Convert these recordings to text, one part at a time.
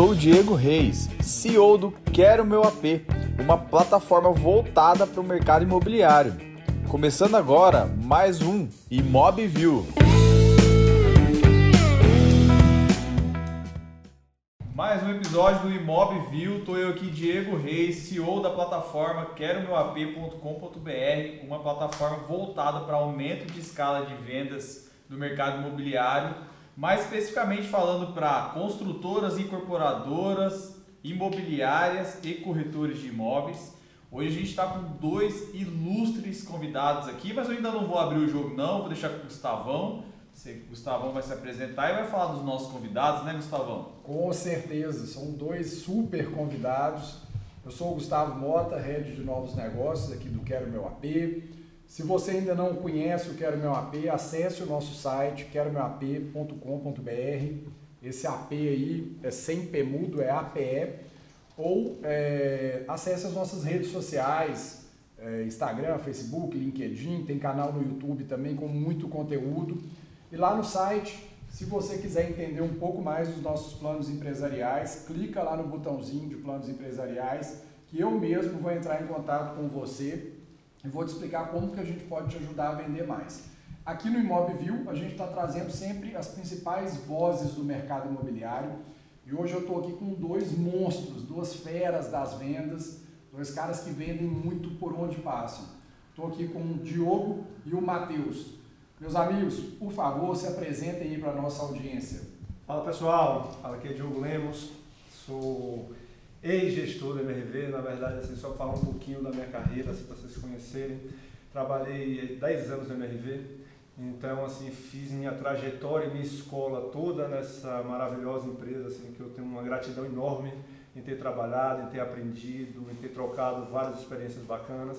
sou o Diego Reis, CEO do Quero Meu AP, uma plataforma voltada para o mercado imobiliário. Começando agora, mais um ImobView. Mais um episódio do ImobView, estou eu aqui, Diego Reis, CEO da plataforma queromeuap.com.br, uma plataforma voltada para aumento de escala de vendas do mercado imobiliário mais especificamente falando para construtoras, incorporadoras, imobiliárias e corretores de imóveis. Hoje a gente está com dois ilustres convidados aqui, mas eu ainda não vou abrir o jogo não, vou deixar com o Gustavão. O Gustavão vai se apresentar e vai falar dos nossos convidados, né Gustavão? Com certeza, são dois super convidados. Eu sou o Gustavo Mota, head de novos negócios aqui do Quero Meu AP. Se você ainda não conhece o Quero Meu AP, acesse o nosso site queromeuap.com.br. Esse AP aí é sem P mudo, é APE. Ou é, acesse as nossas redes sociais, é, Instagram, Facebook, LinkedIn, tem canal no YouTube também com muito conteúdo. E lá no site, se você quiser entender um pouco mais dos nossos planos empresariais, clica lá no botãozinho de planos empresariais, que eu mesmo vou entrar em contato com você e vou te explicar como que a gente pode te ajudar a vender mais. Aqui no ImobView, a gente está trazendo sempre as principais vozes do mercado imobiliário. E hoje eu estou aqui com dois monstros, duas feras das vendas, dois caras que vendem muito por onde passam. Estou aqui com o Diogo e o Matheus. Meus amigos, por favor, se apresentem aí para a nossa audiência. Fala pessoal, fala aqui é Diogo Lemos, sou ex-gestor da MRV, na verdade, assim, só falar um pouquinho da minha carreira, se vocês conhecerem. Trabalhei 10 anos na MRV, então, assim, fiz minha trajetória e minha escola toda nessa maravilhosa empresa, assim, que eu tenho uma gratidão enorme em ter trabalhado, em ter aprendido, em ter trocado várias experiências bacanas.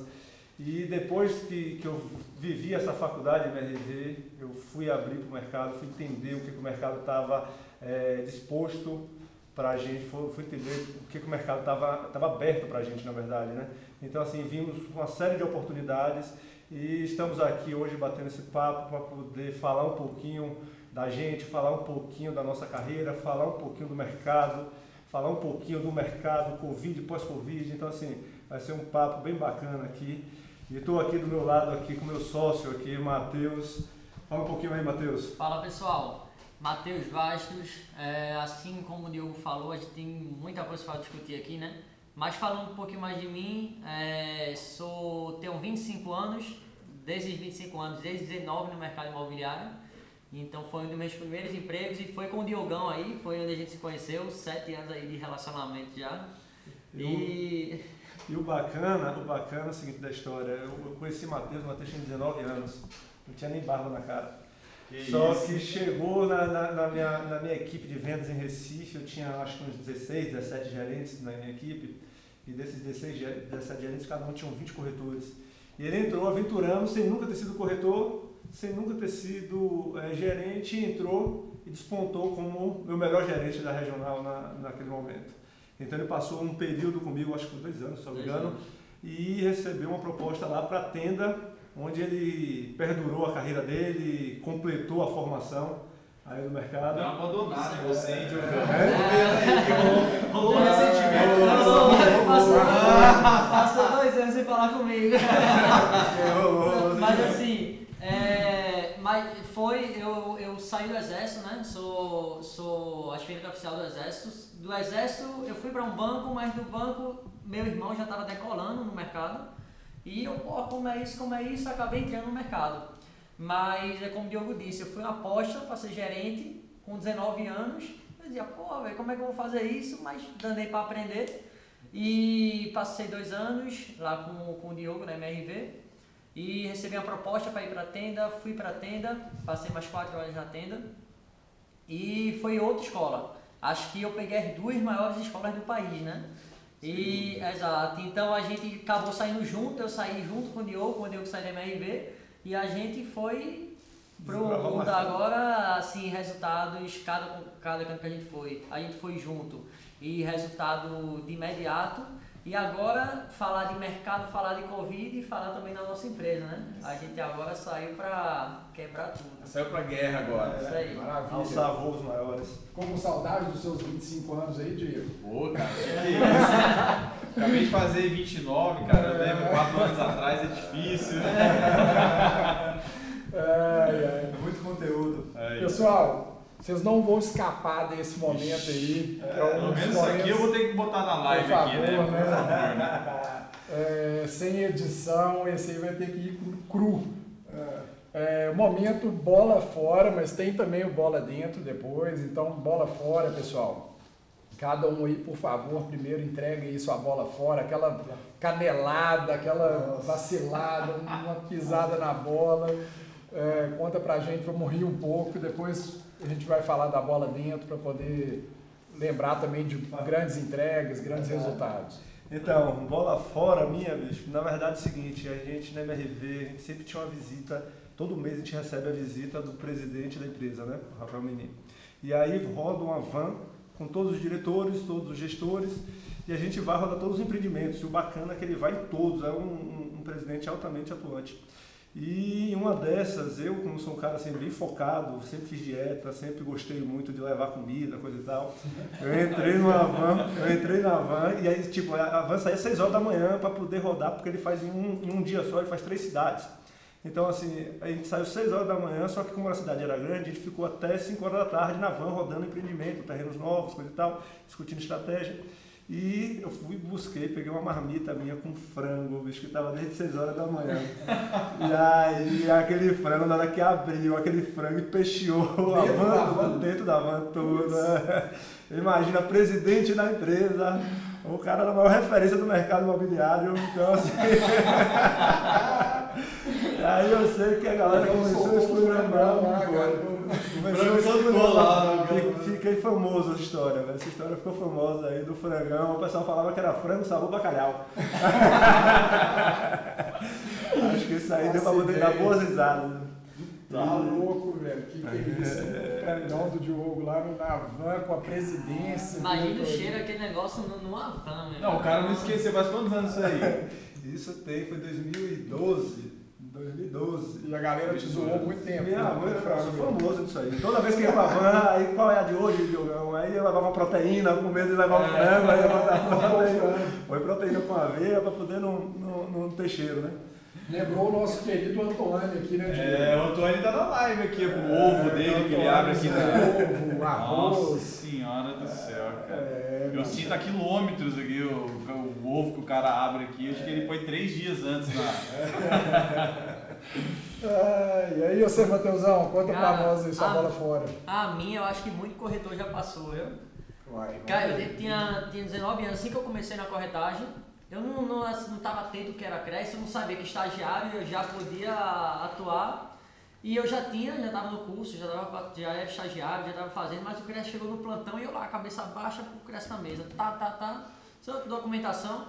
E depois que, que eu vivi essa faculdade MRV, eu fui abrir para o mercado, fui entender o que, que o mercado estava é, eh, disposto para a gente, foi, foi, entender o que, que o mercado estava tava aberto para a gente, na verdade. Né? Então, assim, vimos uma série de oportunidades e estamos aqui hoje batendo esse papo para poder falar um pouquinho da gente, falar um pouquinho da nossa carreira, falar um pouquinho do mercado, falar um pouquinho do mercado Covid, pós-Covid. Então, assim, vai ser um papo bem bacana aqui. E estou aqui do meu lado aqui com meu sócio aqui, Matheus. Fala um pouquinho aí, Matheus. Fala, pessoal. Matheus Bastos, é, assim como o Diogo falou, a gente tem muita coisa para discutir aqui, né? Mas falando um pouquinho mais de mim, é, sou, tenho 25 anos, desde os 25 anos, desde 19 no mercado imobiliário. Então foi um dos meus primeiros empregos e foi com o Diogão aí, foi onde a gente se conheceu, sete anos aí de relacionamento já. E, e o bacana, o bacana é o seguinte da história, eu, conheci o Matheus, o Matheus tinha 19 anos, não tinha nem barba na cara. Que Só isso. que chegou na, na, na, minha, na minha equipe de vendas em Recife, eu tinha acho que uns 16, 17 gerentes na minha equipe, e desses 16, 17 gerentes, cada um tinha 20 corretores. E ele entrou aventurando, sem nunca ter sido corretor, sem nunca ter sido é, gerente, entrou e despontou como meu melhor gerente da regional na, naquele momento. Então ele passou um período comigo, acho que dois anos, se não me engano, e recebeu uma proposta lá para a tenda onde ele perdurou a carreira dele, completou a formação aí no mercado. Não abandonaram né? você, hein, Diogo? É? Rolou um ressentimento. Passou dois anos sem falar comigo. Mas assim, é, mas foi, eu, eu saí do exército, né? Sou, sou aspirante oficial do exército. Do exército eu fui para um banco, mas do banco meu irmão já estava decolando no mercado. E eu, pô, como é isso, como é isso, acabei entrando no mercado. Mas é como o Diogo disse, eu fui uma aposta para ser gerente com 19 anos. Eu dizia, pô, como é que eu vou fazer isso? Mas danei para aprender. E passei dois anos lá com, com o Diogo na MRV e recebi uma proposta para ir para a tenda, fui para a tenda, passei mais quatro horas na tenda e foi outra escola. Acho que eu peguei as duas maiores escolas do país, né? E, exato. Então a gente acabou saindo junto, eu saí junto com o Diogo, com o Diogo saiu da MRV, e a gente foi pro mundo agora, assim, resultados, cada, cada canto que a gente foi, a gente foi junto. E resultado de imediato, E agora falar de mercado, falar de Covid e falar também da nossa empresa, né? A gente agora saiu para quebrar tudo. Saiu para guerra agora. É, isso aí. Maravilha. Alçar voos maiores. Ficou com saudade dos seus 25 anos aí, Diego? Pô, cara, que isso? Acabei de fazer 29, cara. Eu lembro, 4 anos atrás é difícil. Ai, ai. Muito conteúdo. Aí. Pessoal, vocês não vão escapar desse momento aí. que é um Pelo menos isso aqui eu vou ter que botar na live Por aqui, né? favor, né? favor, né? é, sem edição, esse aí vai ter que ir cru. É, momento bola fora, mas tem também o bola dentro depois. Então, bola fora, pessoal. Cada um aí, por favor, primeiro entregue aí sua bola fora, aquela canelada, aquela vacilada, uma pisada na bola. É, conta pra gente, vamos rir um pouco, depois a gente vai falar da bola dentro para poder lembrar também de grandes entregas, grandes resultados. Então, bola fora minha, bicho. Na verdade é o seguinte, a gente na MRV, a gente sempre tinha uma visita, todo mês a gente recebe a visita do presidente da empresa, né? O Rafael Menino. E aí roda uma van com todos os diretores, todos os gestores, e a gente vai rodar todos os empreendimentos. E o bacana é que ele vai em todos, é um, um- um presidente altamente atuante. E uma dessas, eu, como sou um cara assim, bem focado, sempre fiz dieta, sempre gostei muito de levar comida, coisa e tal. Eu entrei numa van, eu entrei na van, e aí, tipo, a van saía às 6 horas da manhã para poder rodar, porque ele faz em um, em um dia só, ele faz três cidades. Então, assim, a gente saiu 6 horas da manhã, só que como a cidade era grande, a gente ficou até 5 horas da tarde na van, rodando empreendimento, terrenos novos, coisa e tal, discutindo estratégia. E eu fui, busquei, peguei uma marmita minha com frango, bicho, que tava desde 6 horas da manhã. E aí, aquele frango, na hora que abriu, aquele frango e peixeou a van, dentro da van toda. Imagina, presidente da empresa, o cara da maior referência do mercado imobiliário, então assim... aí eu sei que a galera começou a forte. Começou a né? Fiquei- Fiquei famoso essa história, velho. Essa história ficou famosa aí do frangão. O pessoal falava que era frango sabor bacalhau. Acho que isso aí deu pra Nossa poder dar boas risadas. Tá louco, velho. Que que é isso? O frangão do Diogo lá no- na van com a presidência. Imagina o cheiro daquele negócio no- numa van, meu. Não, o cara não esqueceu. Faz quantos anos isso aí? Isso tem, foi 2012. 2012. E a galera te zoou muito tempo. Minha né? mãe, eu sou famoso disso aí. Toda vez que ia pra van, aí qual é a de hoje, Diogão? Aí eu levava proteína, com medo de levar o frango, aí eu proteína. Foi proteína com aveia pra poder não, não, não ter cheiro, né? Lembrou o nosso querido Antônio aqui, né? É, o Antônio tá na live aqui, com o ovo dele que ele abre aqui na. Ovo, Nossa arroz. senhora do céu, cara. É, Eu sinto a quilômetros aqui o, o ovo que o cara abre aqui. Acho que ele põe três dias antes na. E aí, você, Mateusão, conta pra Cara, nós aí sua a- bola fora. A minha, eu acho que muito corretor já passou, viu? Vai, Cara, eu tinha, tinha 19 anos, assim que eu comecei na corretagem, eu não, não, assim, não tava atento que era creche, eu não sabia que estagiário eu já podia atuar. E eu já tinha, já estava no curso, já, tava, já era estagiário, já estava fazendo, mas o Cresce chegou no plantão e eu lá, cabeça baixa, o Cresce na mesa. Tá, tá, tá. Só documentação,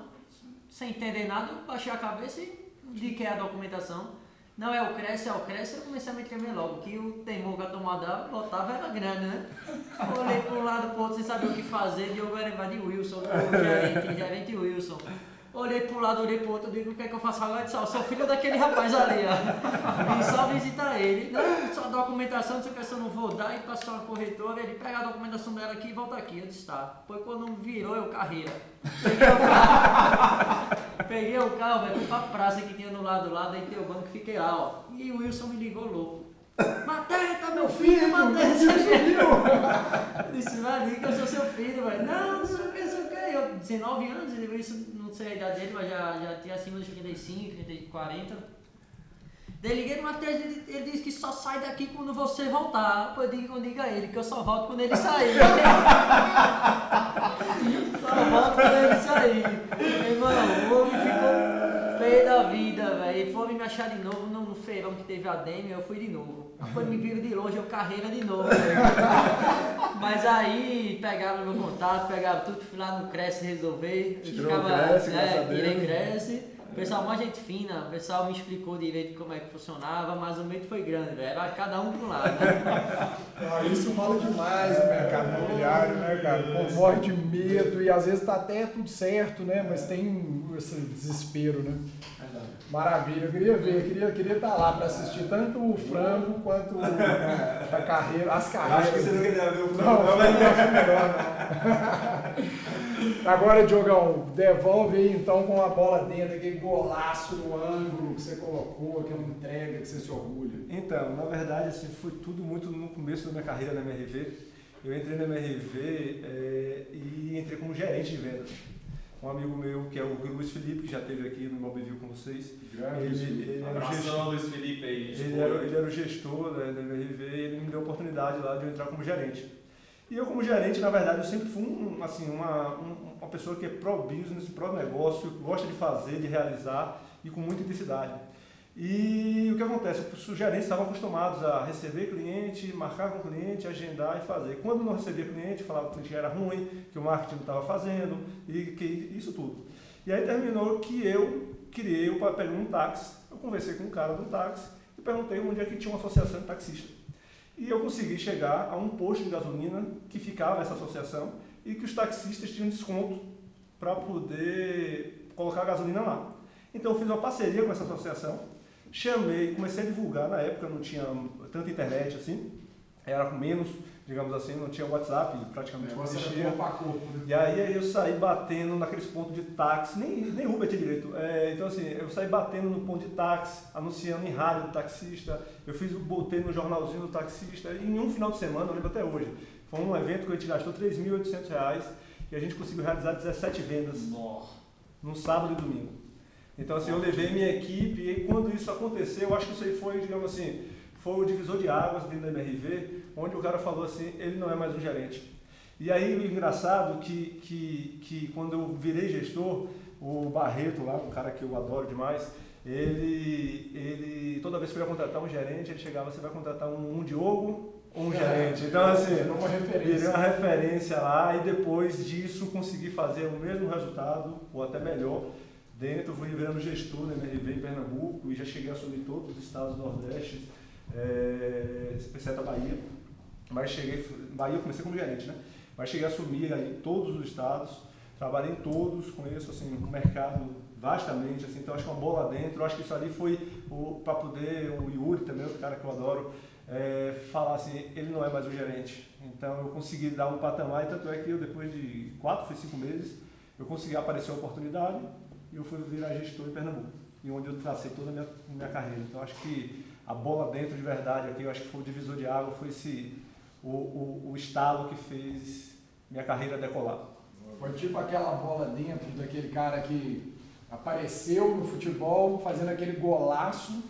sem entender nada, eu baixei a cabeça e vi que é a documentação. Não é o Cresce, é o Cresce, eu comecei a me tremer logo, que o temor que a tomada botava era grande, né? Olhei para um lado para outro sem saber o que fazer, Diogo era de Wilson, o gerente, gerente Wilson. Olhei para um lado, olhei para o outro, digo, o que é que eu faço agora? Eu disse, ó, sou filho daquele rapaz ali, ó. Vim só visitar ele. Não, só documentação, não sei o que, se eu não vou dar, e passou a corretora, ele pega a documentação dela aqui e volta aqui. Eu disse, tá. Foi quando virou eu carreira. Peguei o carro, peguei o carro, velho, fui pra praça que tinha no lado lá, deitei o banco e fiquei lá, ó. E o Wilson me ligou louco. Mateta, meu filho, Mateta, seu filho. Disse, vai ali que eu sou seu filho, velho. Não, não sei o que, não sei o que. Eu, 19 anos, ele isso, não sei a idade dele, mas já, já tinha acima dos 35, 30, 40. Daí liguei no Matheus, ele, ele disse que só sai daqui quando você voltar. Eu digo, eu digo a ele que eu só volto quando ele sair. só volto quando ele sair. Meu irmão, o homem ficou feio da vida, velho. Foram me achar de novo no, no feirão que teve a Demi, eu fui de novo. Quando me viram de longe, eu carreira de novo. velho. Mas aí pegaram meu contato, pegaram tudo, fui lá no Cresce resolver. Eu Tirou o Cresce, é, tirei. Cresce. O pessoal, mais gente fina, o pessoal me explicou direito como é que funcionava, mas o medo foi grande, velho. Era cada um pro lado. Né? Ah, isso rola demais no mercado imobiliário, né, cara? O povo morre de medo e às vezes tá até tudo certo, né? Mas tem esse desespero, né? Maravilha, eu queria ver, queria queria estar tá lá para assistir tanto o frango quanto a carreira, as carreiras. Acho que você não queria ver o frango. Não, não, não, não, melhor, não. Agora, Diogão, devolve aí então com a bola dentro, aquele golaço no ângulo que você colocou, aquela entrega que você se orgulha. Então, na verdade, assim, foi tudo muito no começo da minha carreira na MRV. Eu entrei na MRV é, e entrei como gerente de vendas um amigo meu, que é o Luiz Felipe, que já esteve aqui no Mobivil com vocês. Grande, ele, ele era o gestor, Luiz Felipe aí. Ele era, ele era o gestor da, da MRV e ele me deu a oportunidade lá de eu entrar como gerente. E eu como gerente, na verdade, eu sempre fui um, assim, uma, uma pessoa que é pró-business, pró-negócio, gosta de fazer, de realizar e com muita intensidade. E o que acontece? Os gerentes estavam acostumados a receber cliente, marcar com cliente, agendar e fazer. Quando não recebia cliente, falava que o cliente era ruim, que o marketing não estava fazendo, e que isso tudo. E aí terminou que eu criei o papel um táxi. Eu conversei com um cara do táxi e perguntei onde é que tinha uma associação de taxistas. E eu consegui chegar a um posto de gasolina que ficava essa associação e que os taxistas tinham desconto para poder colocar gasolina lá. Então eu fiz uma parceria com essa associação Chamei, comecei a divulgar, na época não tinha tanta internet assim, era menos, digamos assim, não tinha WhatsApp, praticamente não existia. Né? E aí eu saí batendo naqueles pontos de táxi, nem, nem Uber tinha direito. É, então assim, eu saí batendo no ponto de táxi, anunciando em rádio do taxista, eu fiz, botei no jornalzinho do taxista, e em um final de semana, eu lembro até hoje, foi um evento que a gente gastou R$ 3.800 e a gente conseguiu realizar 17 vendas Nossa. no sábado e domingo. Então, assim, eu levei minha equipe e quando isso aconteceu, eu acho que isso aí foi, digamos assim, foi o divisor de águas dentro da MRV, onde o cara falou assim, ele não é mais um gerente. E aí, o engraçado que, que, que quando eu virei gestor, o Barreto lá, um cara que eu adoro demais, ele, ele toda vez que eu ia contratar um gerente, ele chegava, você vai contratar um, um Diogo ou um é, gerente? Então, assim, virou uma referência. uma referência lá e depois disso consegui fazer o mesmo resultado, ou até melhor, Dentro fui virando gestor da MRV em Pernambuco e já cheguei a assumir todos os estados do Nordeste, é, exceto a Bahia. Mas cheguei, Bahia eu comecei como gerente, né? Mas cheguei a assumir aí todos os estados, trabalhei em todos, conheço assim, o mercado vastamente, assim, então acho que é uma bola dentro, acho que isso ali foi para poder, o Yuri também, outro cara que eu adoro, é, falar assim, ele não é mais o gerente. Então eu consegui dar um patamar, e tanto é que eu depois de quatro, cinco meses, eu consegui aparecer a oportunidade, e eu fui virar gestor em Pernambuco, e onde eu tracei toda a minha, minha carreira. Então acho que a bola dentro de verdade aqui, eu acho que foi o divisor de água, foi esse, o, o, o estalo que fez minha carreira decolar. Foi tipo aquela bola dentro daquele cara que apareceu no futebol fazendo aquele golaço,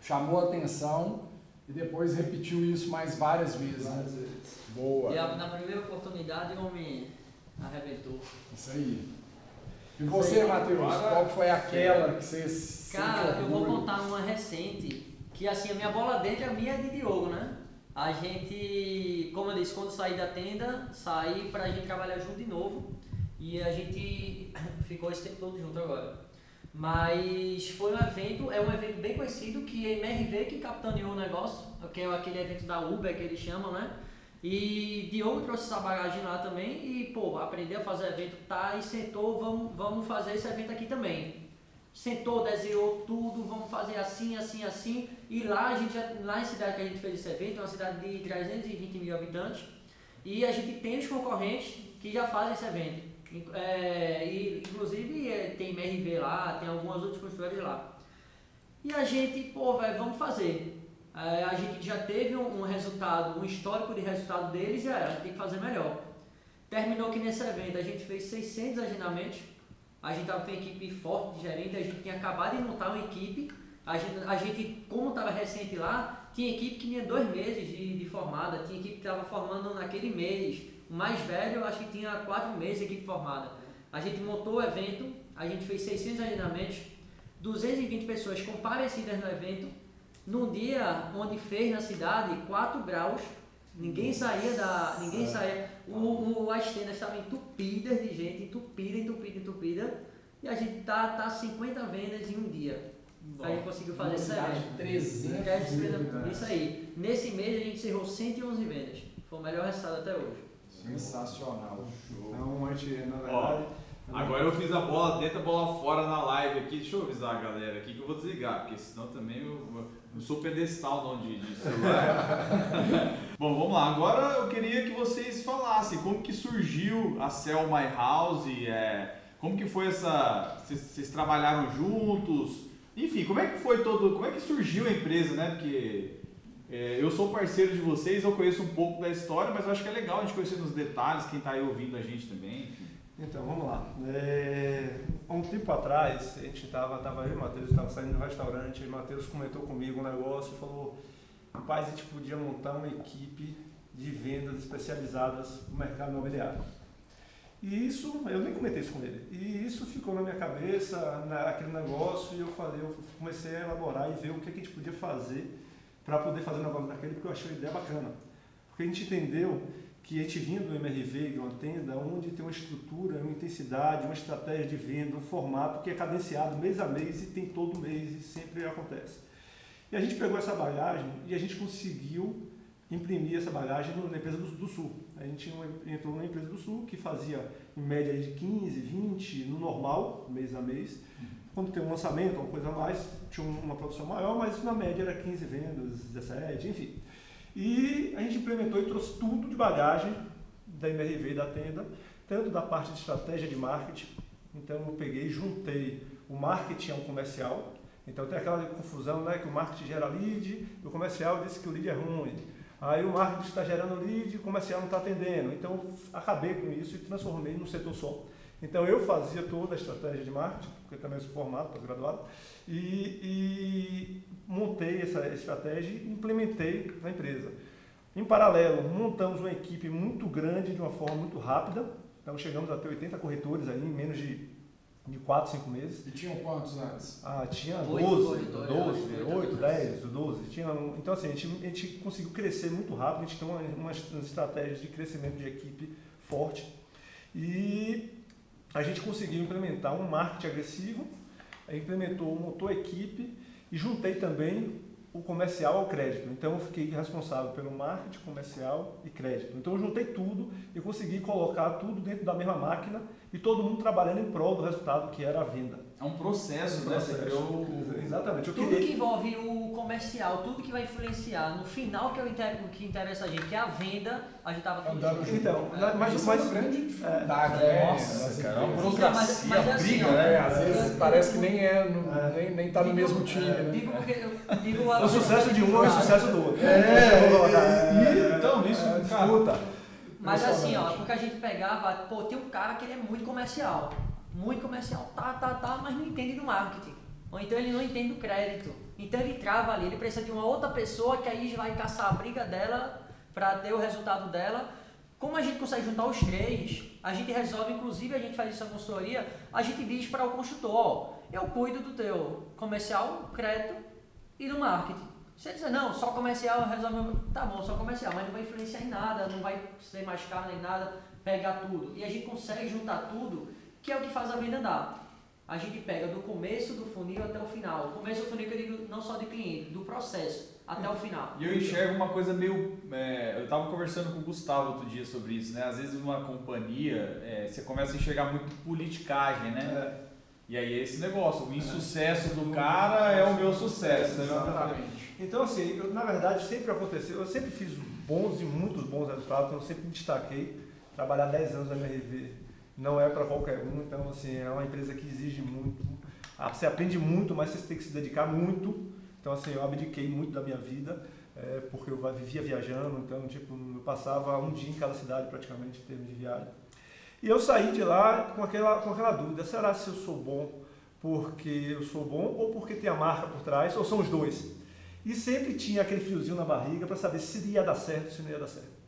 chamou a atenção e depois repetiu isso mais várias vezes. Né? Várias vezes. Boa. E a, na primeira oportunidade o homem arrebentou. Isso aí. E você, Matheus, qual foi aquela que você Cara, eu vou contar uma recente, que assim, a minha bola dentro, a minha é de Diogo, né? A gente, como eu disse, quando saí da tenda, saí pra gente trabalhar junto de novo. E a gente ficou esse tempo todo junto agora. Mas foi um evento, é um evento bem conhecido, que é MRV que capitaneou o negócio, que é aquele evento da Uber que eles chamam, né? E Diogo trouxe essa bagagem lá também e, pô, aprendeu a fazer evento, tá, e sentou, vamos, vamos fazer esse evento aqui também. Sentou, desenhou tudo, vamos fazer assim, assim, assim. E lá, a gente, lá em cidade que a gente fez esse evento, é uma cidade de 320 mil habitantes, e a gente tem os concorrentes que já fazem esse evento. É, e, inclusive é, tem MRV lá, tem algumas outras construtoras lá. E a gente, pô, velho, vamos fazer. É, a gente já teve um, um, resultado, um histórico de resultado deles e a gente tem que fazer melhor. Terminou que nesse evento a gente fez 600 agendamentos, a gente estava com uma equipe forte de gerente, a gente tinha acabado de montar uma equipe, a gente, a gente como estava recente lá, tinha equipe que tinha dois meses de, de formada, tinha equipe que estava formando naquele mês, o mais velho eu acho que tinha quatro meses de equipe formada. A gente montou o evento, a gente fez 600 agendamentos, 220 pessoas comparecidas no evento, num dia onde fez na cidade 4 graus, ninguém saía da. Ninguém é. saía. O, o, as tendas estavam entupidas de gente, entupida, entupida, entupida. E a gente tá, tá 50 vendas em um dia. Bom, a gente conseguiu fazer esse evento. 300 Isso aí. Nesse mês a gente encerrou 111 vendas. Foi o melhor resultado até hoje. Sensacional. Show. Então, a gente, na verdade... Ó, agora eu fiz a bola dentro, a bola fora na live aqui. Deixa eu avisar a galera aqui que eu vou desligar, porque senão também eu, eu sou pedestal não de, de celular. Bom, vamos lá. Agora eu queria que vocês falassem como que surgiu a Cell My House, é, como que foi essa... Vocês, trabalharam juntos? Enfim, como é que foi todo... Como é que surgiu a empresa, né? Porque... É, eu sou parceiro de vocês, eu conheço um pouco da história, mas eu acho que é legal a gente conhecer nos detalhes, quem está aí ouvindo a gente também. Enfim. Então, vamos lá. É, um tempo atrás, a gente estava, tava eu e o Matheus, estava saindo do restaurante, e o Matheus comentou comigo um negócio e falou, rapaz, a gente podia montar uma equipe de vendas especializadas no mercado imobiliário. E isso, eu nem comentei isso com ele, e isso ficou na minha cabeça, na, aquele negócio, e eu falei, eu comecei a elaborar e ver o que a gente podia fazer para poder fazer um negócio daquele, porque eu achei a ideia bacana. Porque a gente entendeu que a gente vinha do MRV, de uma tenda, onde tem uma estrutura, uma intensidade, uma estratégia de venda, um formato que é cadenciado mês a mês e tem todo mês e sempre acontece. E a gente pegou essa bagagem e a gente conseguiu imprimir essa bagagem na empresa do, do Sul. A gente entrou na empresa do Sul que fazia em média de 15, 20 no normal, mês a mês. Quando tem um lançamento, uma coisa a mais, tinha uma produção maior, mas na média era 15 vendas, 17, enfim. E a gente implementou e trouxe tudo de bagagem da MRV da tenda, tanto da parte de estratégia de marketing. Então eu peguei e juntei o marketing ao comercial. Então tem aquela confusão, né, que o marketing gera lead e o comercial disse que o lead é ruim. Aí o marketing está gerando lead e o comercial não está atendendo. Então acabei com isso e transformei num setor só. Então eu fazia toda a estratégia de marketing, porque também sou formado, estou graduado, e, e montei essa estratégia e implementei na empresa. Em paralelo, montamos uma equipe muito grande de uma forma muito rápida. Então chegamos a ter 80 corretores aí em menos de, de 4, 5 meses. E tinham quantos antes? Ah, tinha 12, 12, 12, 8, 10, 12. Tinha, então assim, a gente, a gente conseguiu crescer muito rápido, a gente tem uma, umas estratégias de crescimento de equipe forte. E a gente conseguiu implementar um marketing agressivo, implementou, montou a equipe e juntei também o comercial ao crédito. Então eu fiquei responsável pelo marketing comercial e crédito. Então eu juntei tudo e consegui colocar tudo dentro da mesma máquina e todo mundo trabalhando em prol do resultado que era a venda. É um processo, né? Você criou... Exatamente. Eu tudo queria... que envolve o comercial, tudo que vai influenciar no final que, é o que interessa a gente, que é a venda, a gente estava tudo junto. Então, É, mas, isso mas, é uma grande dificuldade, É, né? nossa, Assim, cara, é uma burocracia, mas- mas assim, briga, né? É, às vezes parece que nem é, no- É. nem, nem tá no Digo- mesmo time, né? Digo porque eu digo o sucesso de um é o sucesso do outro. É, então, isso, é, cara. Mas assim, ó, porque a gente pegava, pô, tem um cara que ele é muito comercial. Muito comercial, tá, tá, tá, mas não entende do marketing. Ou então ele não entende do crédito. Então ele trava ali, ele precisa de uma outra pessoa que aí vai caçar a briga dela para ter o resultado dela. Como a gente consegue juntar os três, a gente resolve, inclusive a gente faz isso na consultoria, a gente diz para o construtor, ó, eu cuido do teu comercial, crédito e do marketing. Ele dizer, não, só comercial resolve. Tá bom, só comercial, mas não vai influenciar em nada, não vai ser mais caro nem nada, pegar tudo. E a gente consegue juntar tudo, que é o que faz a venda andar. A gente pega do começo do funil até o final. O começo do funil que eu digo não só de cliente, do processo até o final. E eu enxergo uma coisa meio. é, eu estava conversando com o Gustavo outro dia sobre isso, né? Às vezes numa companhia é, você começa a enxergar muito politicagem, né? É, E aí é esse negócio, o insucesso do cara é o meu sucesso, né? Exatamente. Então, assim, eu, na verdade, sempre aconteceu, eu sempre fiz bons e muitos bons resultados, então eu sempre me destaquei. Trabalhar 10 anos na MRV não é para qualquer um, então, assim, é uma empresa que exige muito. Ah, Você aprende muito, mas você tem que se dedicar muito. Então, assim, eu abdiquei muito da minha vida, é, porque eu vivia viajando, então, tipo, eu passava um dia em cada cidade, praticamente, em termos de viagem. E eu saí de lá com aquela, com aquela dúvida, será se eu sou bom porque eu sou bom ou porque tem a marca por trás, ou são os dois? E sempre tinha aquele fiozinho na barriga para saber se ia dar certo, se não ia dar certo.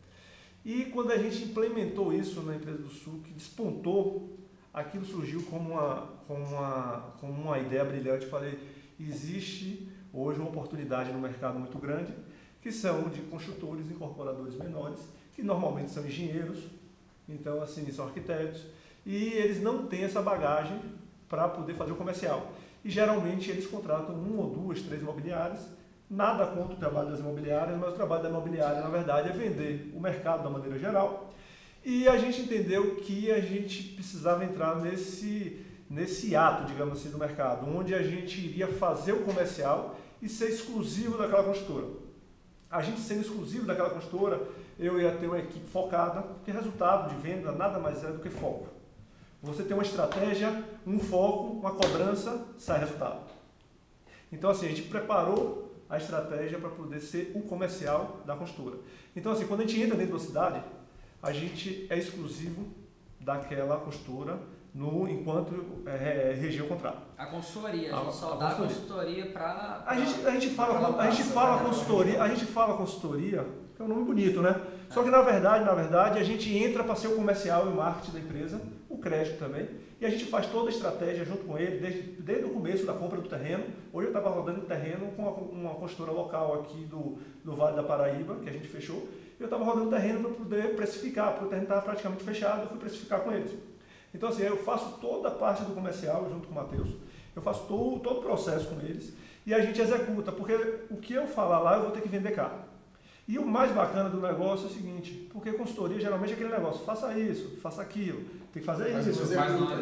E quando a gente implementou isso na empresa do Sul, que despontou, aquilo surgiu como uma, como uma, como uma ideia brilhante. Falei, existe hoje uma oportunidade no mercado muito grande, que são de construtores, incorporadores menores, que normalmente são engenheiros, então assim, são arquitetos, e eles não têm essa bagagem para poder fazer o comercial. E geralmente eles contratam um ou duas, três imobiliárias. Nada contra o trabalho das imobiliárias, mas o trabalho da imobiliária, na verdade, é vender o mercado da maneira geral. E a gente entendeu que a gente precisava entrar nesse, nesse ato, digamos assim, do mercado, onde a gente iria fazer o comercial e ser exclusivo daquela construtora. A gente sendo exclusivo daquela construtora, eu ia ter uma equipe focada, porque resultado de venda nada mais é do que foco. Você tem uma estratégia, um foco, uma cobrança, sai resultado. Então, assim, a gente preparou a estratégia para poder ser o comercial da construtora. Então, assim, quando a gente entra dentro da cidade, a gente é exclusivo daquela construtora no, enquanto é, é regia o contrato. A consultoria, a gente a, só a dá consultoria, consultoria para... A gente, a gente fala, a gente fala consultoria, a gente fala consultoria, que é um nome bonito, né? Só que na verdade, na verdade, a gente entra para ser o comercial e o marketing da empresa, o crédito também, e a gente faz toda a estratégia junto com ele, desde, desde o começo da compra do terreno. Hoje eu estava rodando o terreno com uma, uma consultora local aqui do, do Vale da Paraíba, que a gente fechou, eu estava rodando o terreno para poder precificar, porque o terreno estava praticamente fechado, eu fui precificar com eles. Então, assim, eu faço toda a parte do comercial junto com o Matheus, eu faço todo, todo o processo com eles, e a gente executa, porque o que eu falar lá, eu vou ter que vender caro. E o mais bacana do negócio é o seguinte, porque consultoria geralmente é aquele negócio, faça isso, faça aquilo, tem que fazer mas isso,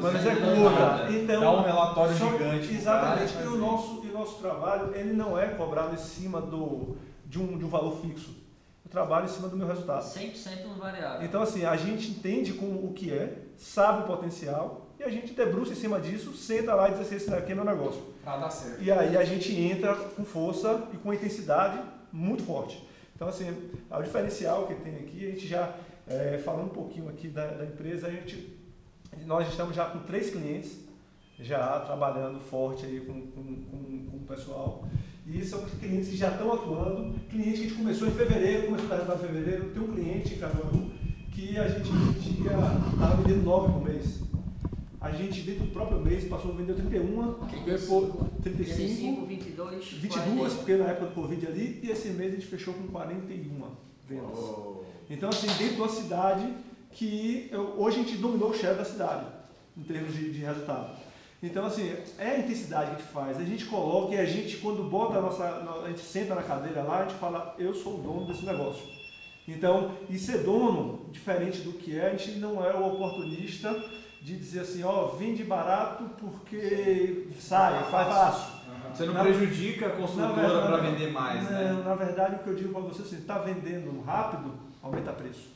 mas executa. Então, Dá um relatório só, gigante. Exatamente, e o, nosso, e o nosso trabalho ele não é cobrado em cima do, de, um, de um valor fixo. Eu trabalho em cima do meu resultado. 100% no variável. Então assim, a gente entende como, o que é, sabe o potencial, e a gente debruça em cima disso, senta lá e diz assim, esse daqui é meu negócio. Pra dar certo. E aí a gente entra com força e com intensidade muito forte. Então, assim, o diferencial que tem aqui, a gente já, é, falando um pouquinho aqui da, da, empresa, a gente, nós estamos já com três clientes, já trabalhando forte aí com, com, com, com o pessoal. E são clientes que já estão atuando, clientes que a gente começou em fevereiro, começou a trabalhar em fevereiro, tem um cliente em Caruaru que a gente vendia, estava vendendo nove por mês. A gente, dentro do próprio mês, passou a vender 31, 35, 35 22, 22, 40. porque na época do Covid ali, e esse mês a gente fechou com 41 vendas. Oh. Então, assim, dentro da cidade, que eu, hoje a gente dominou o share da cidade, em termos de, de resultado. Então, assim, é a intensidade que a gente faz. A gente coloca e a gente, quando bota a nossa. A gente senta na cadeira lá, a gente fala, eu sou o dono desse negócio. Então, e ser dono, diferente do que é, a gente não é o oportunista de dizer assim, ó, vende barato porque sai, faz fácil. Você não na, prejudica a construtora para vender mais, não, né? Na verdade, o que eu digo para você é assim, está vendendo rápido, aumenta preço.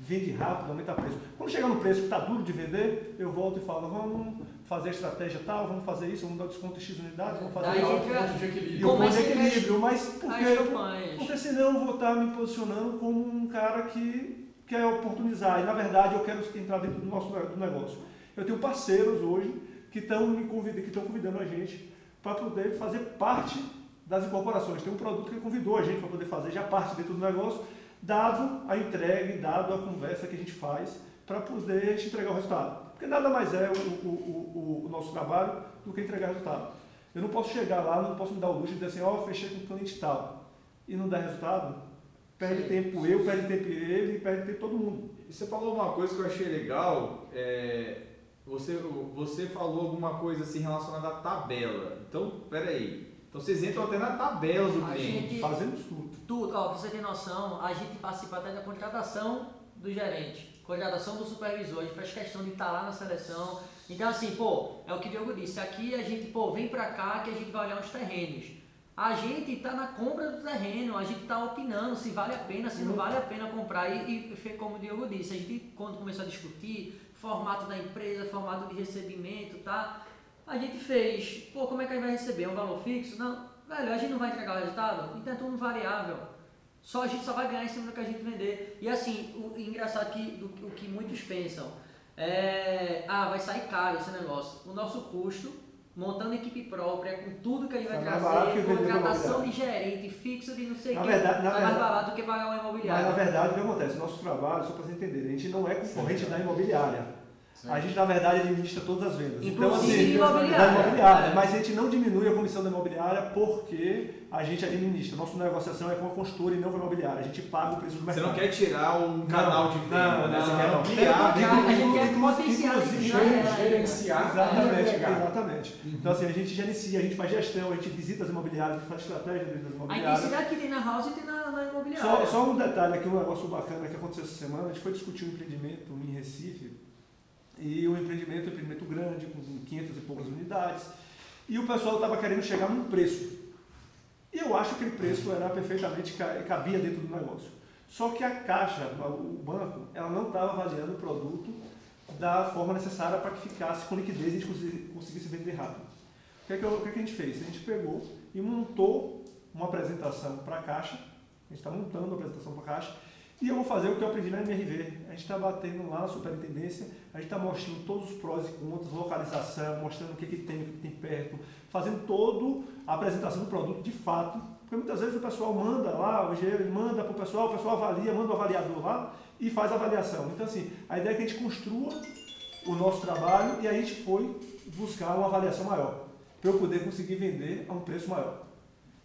Vende rápido, aumenta preço. Quando chegar no preço que está duro de vender, eu volto e falo, vamos fazer a estratégia tal, vamos fazer isso, vamos dar desconto em X unidades, vamos fazer isso. ponto de equilíbrio. E o ponto de equilíbrio, mas porque, porque senão eu vou estar me posicionando como um cara que quer oportunizar. E na verdade eu quero entrar dentro do nosso do negócio. Eu tenho parceiros hoje que estão me convidando, que estão convidando a gente para poder fazer parte das incorporações. Tem um produto que convidou a gente para poder fazer já parte dentro do negócio, dado a entrega, dado a conversa que a gente faz para poder gente entregar o resultado. Porque nada mais é o, o, o, o, nosso trabalho do que entregar resultado. Eu não posso chegar lá, não posso me dar o luxo de dizer assim, ó, oh, fechei com o cliente tal, e não dar resultado, perde Sim. tempo eu, perde tempo ele, perde tempo todo mundo. E você falou uma coisa que eu achei legal, é, você, você falou alguma coisa assim relacionada à tabela. Então, peraí. Então vocês entram até na tabela do cliente. Gente, Fazemos tudo. Tudo, ó, pra você ter noção, a gente participa até da contratação do gerente, contratação do supervisor, a gente faz questão de estar lá na seleção. Então assim, pô, é o que o Diogo disse, aqui a gente, pô, vem pra cá que a gente vai olhar os terrenos. A gente está na compra do terreno, a gente está opinando se vale a pena, se não uhum. vale a pena comprar. E, e como o Diogo disse, a gente quando começou a discutir, formato da empresa, formato de recebimento, tá? A gente fez, pô, como é que a gente vai receber? Um valor fixo? Não, velho, a gente não vai entregar o resultado, então é tudo variável. Só a gente só vai ganhar em cima do que a gente vender. E assim, o, engraçado que, do, o que muitos pensam é, ah, vai sair caro esse negócio. O nosso custo, montando equipe própria, com tudo que a gente vai trazer, contratação de gerente, fixo de não sei o que, verdade, é mais barato do que pagar uma imobiliária. Mas na verdade o que acontece? Nosso trabalho, só para você entender, a gente não é concorrente da imobiliária. Sim. A gente, na verdade, administra todas as vendas. Então, assim, imobiliária. da imobiliária. Mas a gente não diminui a comissão da imobiliária porque a gente administra. Nossa negociação é com a consultora e não com a imobiliária. A gente paga o preço do mercado. Você não quer tirar um canal de venda, não, né? Você não, quer não. ampliar. A gente quer potencializar. Gerenciar. Exatamente, exatamente. Uhum. Então, assim, a gente gerencia, a gente faz gestão, a gente visita as imobiliárias, a gente faz estratégia das imobiliárias. A intensidade que tem na house e tem na, na imobiliária. Só, só um detalhe aqui, um negócio bacana que aconteceu essa semana. A gente foi discutir um empreendimento em Recife e o empreendimento é um empreendimento grande, com 500 e poucas unidades. E o pessoal estava querendo chegar num preço. E eu acho que o preço era perfeitamente, cabia dentro do negócio. Só que a caixa, o banco, ela não estava avaliando o produto da forma necessária para que ficasse com liquidez e a gente conseguisse vender rápido. O que, é que, o que, é que a gente fez? A gente pegou e montou uma apresentação para a caixa, a gente está montando a apresentação para a caixa, e eu vou fazer o que eu aprendi na MRV. A gente está batendo lá na superintendência, a gente está mostrando todos os prós e contras, localização, mostrando o que, que tem, o que tem perto, fazendo toda a apresentação do produto de fato. Porque muitas vezes o pessoal manda lá, o engenheiro manda para o pessoal, o pessoal avalia, manda o avaliador lá e faz a avaliação. Então, assim, a ideia é que a gente construa o nosso trabalho e a gente foi buscar uma avaliação maior, para eu poder conseguir vender a um preço maior.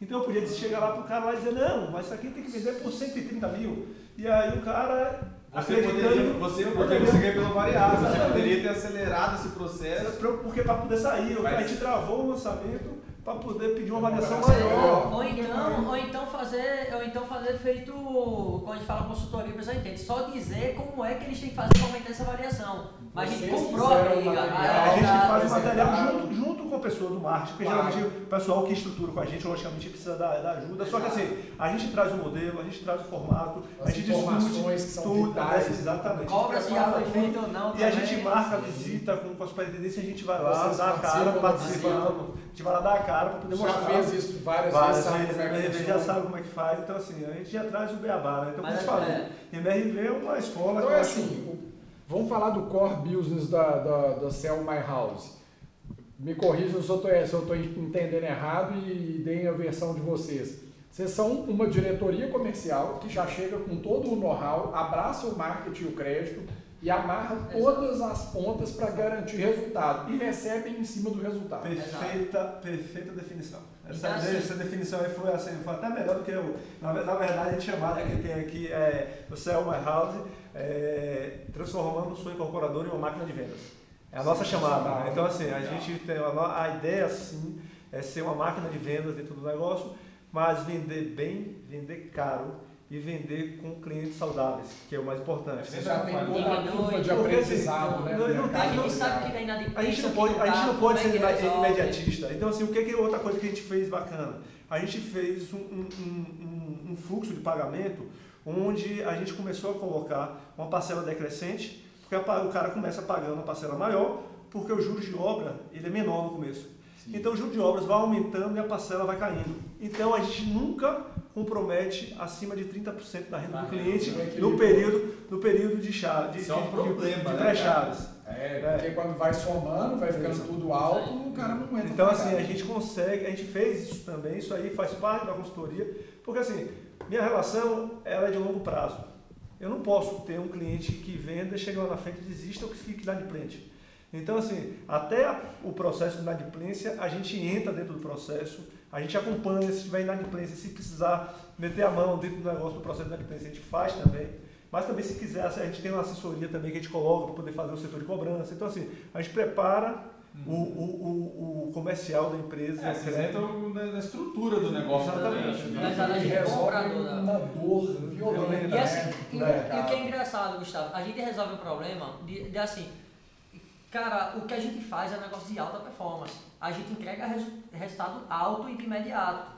Então eu podia chegar lá para o cara lá e dizer, não, mas isso aqui tem que vender por 130 mil. E aí o cara. Você poderia, você, porque você ganha pelo variável, você poderia ter acelerado esse processo. Porque para poder sair, mas... a gente travou o lançamento para poder pedir uma avaliação maior. Ou então, ou então fazer, ou então fazer feito, quando a gente fala consultoria, o pessoal entende, só dizer como é que eles têm que fazer para aumentar essa variação. Mas a gente comprou a briga. A gente faz o material junto, junto com a pessoa do marketing, porque claro. geralmente o pessoal que estrutura com a gente, logicamente, precisa da, da ajuda. Só que assim, a gente traz o modelo, a gente traz o formato, As a gente são tudo, vitais, né? exatamente. Cobra se já foi feito ou não. E a gente marca a visita com, com a superintendência, a gente vai lá, Vocês dá a cara, participando. A gente vai lá dar a cara para poder já mostrar. Já fez isso várias, várias vezes, vezes. A MRV já sabe como é que faz. Então, assim, a gente já traz o beabá, né? Então, como gente falou, MRV é uma escola. Então, é assim, Vamos falar do core business da, da, da Sell My House. Me corrijam se eu estou entendendo errado e deem a versão de vocês. Vocês são uma diretoria comercial que já chega com todo o know-how, abraça o marketing e o crédito e amarra todas as pontas para garantir resultado e recebem em cima do resultado. Perfeita, perfeita definição. Essa, então, assim, essa definição aí foi, assim, foi até melhor do que eu. Na, na verdade, a chamada que tem aqui é o Sell My House é, transformando o seu incorporador em uma máquina de vendas. É a nossa chamada. Então, assim, a gente tem a, a ideia, sim, é ser uma máquina de vendas dentro do negócio, mas vender bem, vender caro e vender com clientes saudáveis, que é o mais importante. Você já tem toda a curva de aprendizado, né? a gente sabe que ainda A gente não pode, a gente não pode ser imediatista. Então, assim, o que é outra coisa que a gente fez bacana? A gente fez um, um, um, um fluxo de pagamento onde a gente começou a colocar uma parcela decrescente, porque o cara começa pagando uma parcela maior, porque o juros de obra ele é menor no começo. Sim. Então o juros de obras vai aumentando e a parcela vai caindo. Então a gente nunca compromete acima de 30% da renda do cliente no período, no período de chave. De, Isso é um problema, de, de pré-chaves. É, é, porque quando vai somando, vai ficando Isso. tudo alto, o cara não entra. Então assim, a gente consegue, a gente fez isso também, isso aí faz parte da consultoria, porque assim, minha relação ela é de longo prazo. Eu não posso ter um cliente que venda, chega lá na frente, desista ou que fique inadimplente. Então, assim, até o processo de inadimplência, a gente entra dentro do processo, a gente acompanha se tiver inadimplência, se precisar meter a mão dentro do negócio do processo de inadimplência, a gente faz também. Mas também, se quiser, a gente tem uma assessoria também que a gente coloca para poder fazer o setor de cobrança. Então, assim, a gente prepara o, o, o, comercial da empresa. É, vocês entram na, estrutura do negócio. Exatamente. Né? Mas a gente resolve uma dor violenta. E, assim, e, e, o que é engraçado, Gustavo, a gente resolve o problema de, de, assim, cara, o que a gente faz é um negócio de alta performance. A gente entrega resu, resultado alto e de imediato.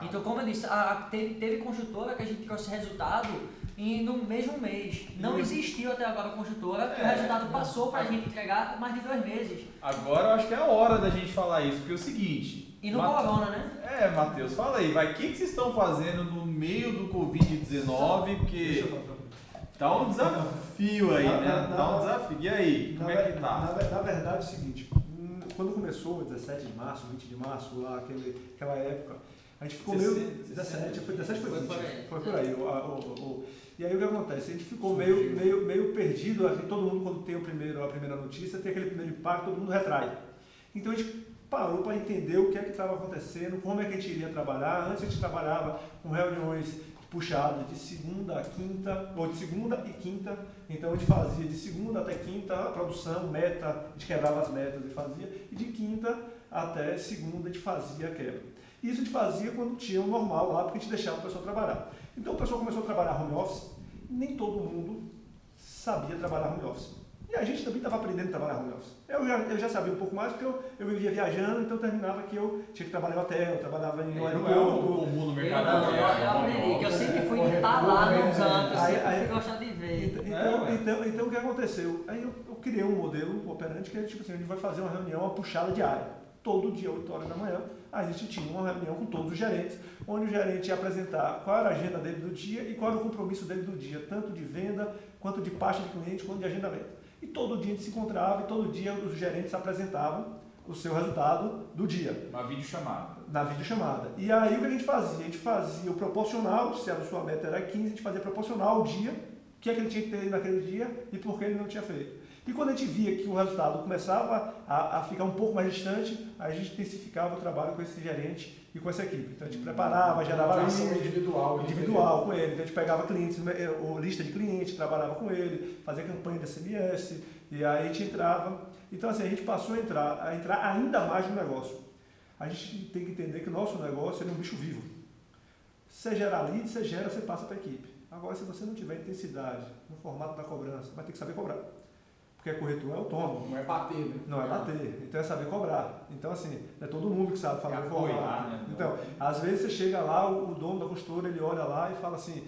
Então, como eu disse, a, a, teve, teve construtora que a gente trouxe resultado e no mesmo mês. Não existiu até agora construtora que é, o resultado passou para a gente entregar mais de dois meses. Agora eu acho que é a hora da gente falar isso, porque é o seguinte. E no Mate... corona, né? É, Matheus, fala aí, vai, o que, que vocês estão fazendo no meio do Covid-19? Porque tá um desafio aí, na, né? Na, tá um desafio. E aí, como é que tá? Na, na verdade é o seguinte, quando começou, 17 de março, 20 de março, lá, aquele, aquela época, a gente ficou 17, meio. 17, foi 17 foi 20. Foi por aí. Foi por aí o, o, o, E aí o que acontece? A gente ficou meio, meio, meio perdido, todo mundo quando tem o primeiro, a primeira notícia, tem aquele primeiro impacto, todo mundo retrai. Então a gente parou para entender o que é que estava acontecendo, como é que a gente iria trabalhar. Antes a gente trabalhava com reuniões puxadas de segunda a quinta, ou de segunda e quinta. Então a gente fazia de segunda até quinta a produção, meta, a gente quebrava as metas e fazia, e de quinta até segunda a gente fazia a quebra. Isso a gente fazia quando tinha o normal lá, porque a gente deixava o pessoal trabalhar. Então o pessoal começou a trabalhar home office, nem todo mundo sabia trabalhar home office. E a gente também estava aprendendo a trabalhar home office. Eu já, eu já sabia um pouco mais, porque eu, eu vivia viajando, então terminava que eu tinha que trabalhar no hotel, eu trabalhava em um é, aeroporto. Não é comum no mercado. Eu, eu, eu aprendi, que eu sempre fui estar lá no canto, eu sempre gostar de ver. Então, então, então, então, o que aconteceu? Aí eu, eu criei um modelo operante que é tipo assim, a gente vai fazer uma reunião, uma puxada diária. Todo dia, 8 horas da manhã, a gente tinha uma reunião com todos os gerentes, onde o gerente ia apresentar qual era a agenda dele do dia e qual era o compromisso dele do dia, tanto de venda, quanto de pasta de cliente, quanto de agendamento. E todo dia a gente se encontrava e todo dia os gerentes apresentavam o seu resultado do dia. Uma videochamada. Na videochamada. E aí o que a gente fazia? A gente fazia o proporcional, se a sua meta era 15, a gente fazia proporcional ao dia, o que é que ele tinha que ter naquele dia e por que ele não tinha feito. E quando a gente via que o resultado começava a, a ficar um pouco mais distante, a gente intensificava o trabalho com esse gerente e com essa equipe. Então a gente preparava, gerava ação individual, individual com ele. Então a gente pegava clientes, né, ou lista de clientes, trabalhava com ele, fazia campanha de SMS, e aí a gente entrava. Então assim, a gente passou a entrar, a entrar ainda mais no negócio. A gente tem que entender que o nosso negócio é um bicho vivo. Você gera lead, você gera, você passa para a equipe. Agora, se você não tiver intensidade no formato da cobrança, vai ter que saber cobrar. Porque corretor é autônomo. Não é bater, né? Não é bater. Então é saber cobrar. Então, assim, não é todo mundo que sabe fazer é formato. Né? Então, às vezes você chega lá, o, dono da costura, ele olha lá e fala assim,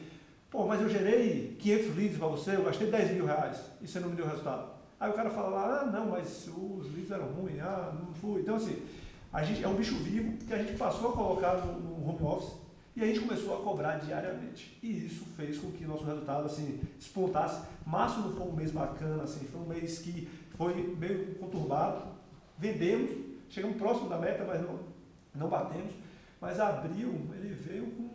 pô, mas eu gerei 500 leads para você, eu gastei 10 mil reais e você não me deu resultado. Aí o cara fala lá, ah, não, mas os leads eram ruins, ah, não fui. Então, assim, a gente é um bicho vivo que a gente passou a colocar no, no home office e a gente começou a cobrar diariamente. E isso fez com que nosso resultado assim, despontasse. Março não foi um mês bacana, assim, foi um mês que foi meio conturbado. Vendemos, chegamos próximo da meta, mas não, não batemos. Mas abril ele veio com,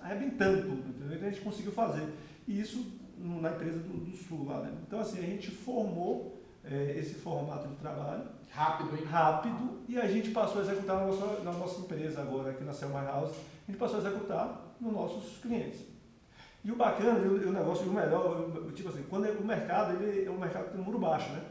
arrebentando tudo? Então a gente conseguiu fazer. E isso na empresa do, do Sul lá, né? Então assim, a gente formou é, esse formato de trabalho. Rápido, hein? Rápido. E a gente passou a executar na nossa, na nossa empresa agora, aqui na Selma House a gente passou a executar nos nossos clientes. E o bacana, e o, negócio, e o melhor, tipo assim, quando é, o mercado, ele é um mercado que tem muro baixo, né?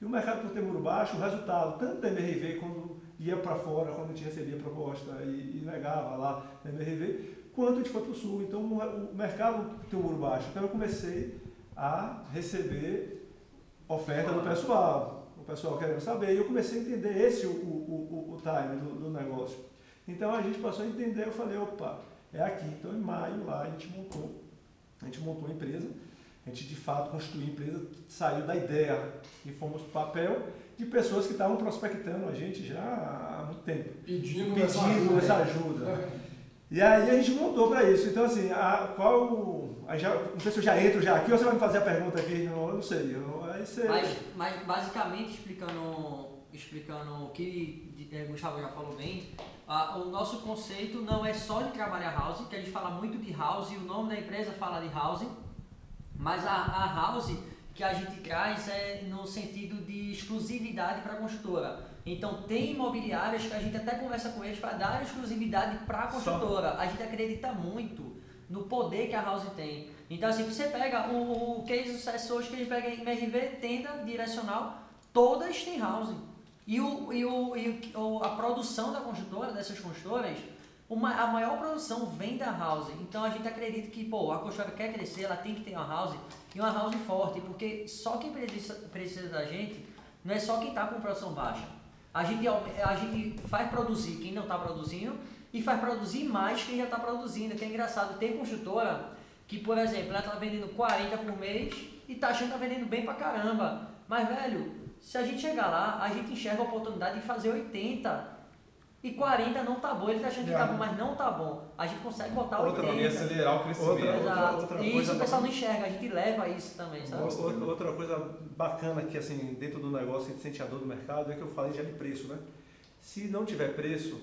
E o mercado tem um muro baixo, o resultado, tanto da MRV, quando ia para fora, quando a gente recebia proposta e, e negava lá na MRV, quanto a gente foi para o sul. Então o, o mercado tem um muro baixo. Então eu comecei a receber oferta do pessoal, o pessoal querendo saber, e eu comecei a entender esse o, o, o, o time do, do negócio. Então a gente passou a entender, eu falei, opa, é aqui. Então em maio lá a gente montou, a gente montou a empresa, a gente de fato constituiu a empresa, saiu da ideia e fomos para o papel de pessoas que estavam prospectando a gente já há muito tempo. Pedindo, pedindo essa ajuda. ajuda. E aí a gente montou para isso. Então assim, a, qual. A já, não sei se eu já entro já aqui ou você vai me fazer a pergunta aqui, não, eu não sei. Eu, aí você... mas, mas basicamente explicando, explicando o que eh, Gustavo já falou bem, ah, o nosso conceito não é só de trabalhar house, que a gente fala muito de house e o nome da empresa fala de house, mas a, a house que a gente traz é no sentido de exclusividade para a construtora. Então tem imobiliárias que a gente até conversa com eles para dar exclusividade para a construtora. A gente acredita muito no poder que a house tem. Então assim, você pega o, o case sucesso hoje que eles pegam MRV, tenda direcional, todas têm house. E, o, e, o, e o, a produção da construtora, dessas construtoras, uma, a maior produção vem da house. Então a gente acredita que, pô, a construtora quer crescer, ela tem que ter uma house e uma house forte, porque só quem precisa, precisa da gente não é só quem está com produção baixa. A gente, a gente faz produzir quem não está produzindo e faz produzir mais quem já está produzindo. Que é engraçado, tem construtora que, por exemplo, ela está vendendo 40 por mês e está achando que está vendendo bem pra caramba. Mas, velho, se a gente chegar lá, a gente enxerga a oportunidade de fazer 80 e 40 não tá bom. Ele tá achando que tá bom, mas não tá bom. A gente consegue botar outra, 80. E acelerar o crescimento. Outra, outra, outra e isso o pessoal não enxerga, a gente leva isso também, sabe? Outra, outra coisa bacana que assim, dentro do negócio, a gente sente a dor do mercado, é que eu falei já de preço, né? Se não tiver preço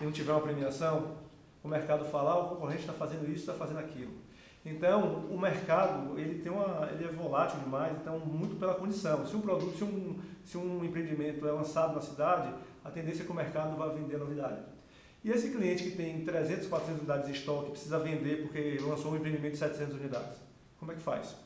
e não tiver uma premiação, o mercado fala, ah, o concorrente está fazendo isso, está fazendo aquilo. Então, o mercado, ele, tem uma, ele é volátil demais, então, muito pela condição. Se um produto, se um, se um empreendimento é lançado na cidade, a tendência é que o mercado vá vender a novidade. E esse cliente que tem 300, 400 unidades em estoque, precisa vender porque lançou um empreendimento de 700 unidades, como é que faz?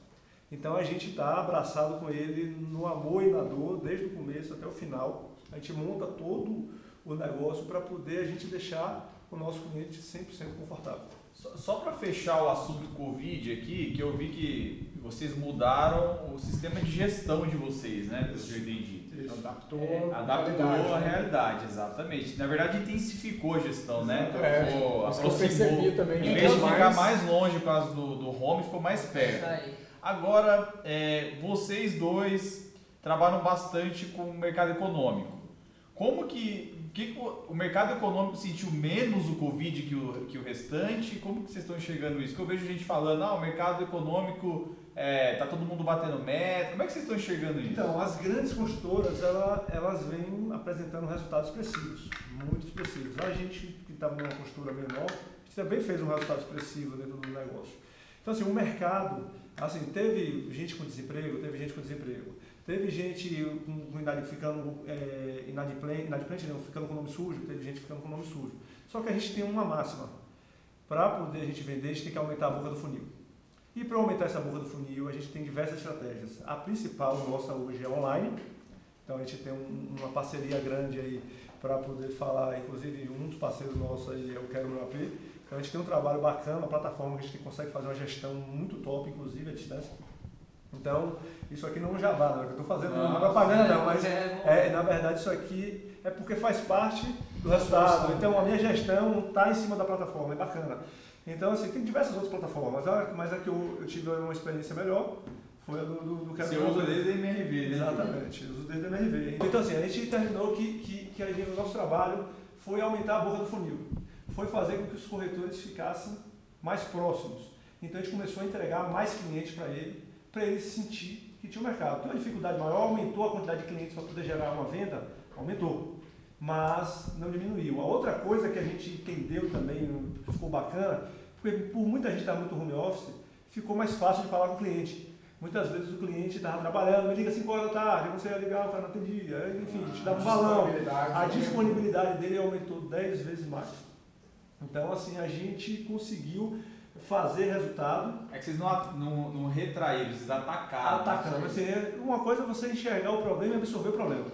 Então, a gente está abraçado com ele no amor e na dor, desde o começo até o final. A gente monta todo o negócio para poder a gente deixar o nosso cliente 100% confortável. Só, só para fechar o assunto Covid aqui, que eu vi que vocês mudaram o sistema de gestão de vocês, né? Que eu entendi. Isso. Adaptou, É, adaptou realidade, a né? realidade, exatamente. Na verdade, intensificou a gestão, né? É, isso eu percebi também. Em vez de ficar mais longe por causa do, do home, ficou mais Isso perto. aí. Agora, é, vocês dois trabalham bastante com o mercado econômico. Como que, que o mercado econômico sentiu menos o Covid que o, que o restante? Como que vocês estão enxergando isso? Que eu vejo gente falando, ah, o mercado econômico é, tá todo mundo batendo meta. Como é que vocês estão enxergando isso? Então, as grandes construtoras, ela, elas vêm apresentando resultados expressivos, muito expressivos. A gente, que estava numa postura menor, também fez um resultado expressivo dentro do negócio. Então, assim, o mercado, assim, teve gente com desemprego, teve gente com desemprego. Teve gente com, ficando é, inadimplente, inadimplente não, ficando com nome sujo, teve gente ficando com nome sujo. Só que a gente tem uma máxima. Para poder a gente vender, a gente tem que aumentar a boca do funil. E para aumentar essa boca do funil, a gente tem diversas estratégias. A principal nossa hoje é online. Então a gente tem um- uma parceria grande aí para poder falar, inclusive um dos parceiros nossos aí é o Quero Meu AP. Então a gente tem um trabalho bacana, uma plataforma que a gente consegue fazer uma gestão muito top, inclusive à distância. Então, isso aqui não é um jabá, não, é que eu estou fazendo Não, uma propaganda, não, mas é, é, na verdade, isso aqui é porque faz parte do resultado. Então, a minha gestão está em cima da plataforma, é bacana. Então, assim, tem diversas outras plataformas, mas a que eu, eu tive uma experiência melhor foi a do, do, do Você Quero usa desde a MRV, né? Exatamente, eu uso desde a MRV. Então, assim, a gente terminou que, que, que a gente- o nosso trabalho foi aumentar a boca do funil. Foi fazer com que os corretores ficassem mais próximos. Então, a gente começou a entregar mais clientes para ele, para ele sentir que tinha um mercado. Tem uma dificuldade maior, aumentou a quantidade de clientes para poder gerar uma venda? Aumentou. Mas não diminuiu. A outra coisa que a gente entendeu também, que ficou bacana, porque por muita gente estar muito home office, ficou mais fácil de falar com o cliente. Muitas vezes o cliente estava trabalhando, me liga 5 horas da tarde, você ia ligar, o cara não atendia, enfim, te dava um balão. A né? disponibilidade dele aumentou 10 vezes mais. Então, assim, a gente conseguiu fazer resultado É que vocês não, não, não retraíram, vocês atacaram. atacando. Assim, é- uma coisa é você enxergar o problema e absorver o problema.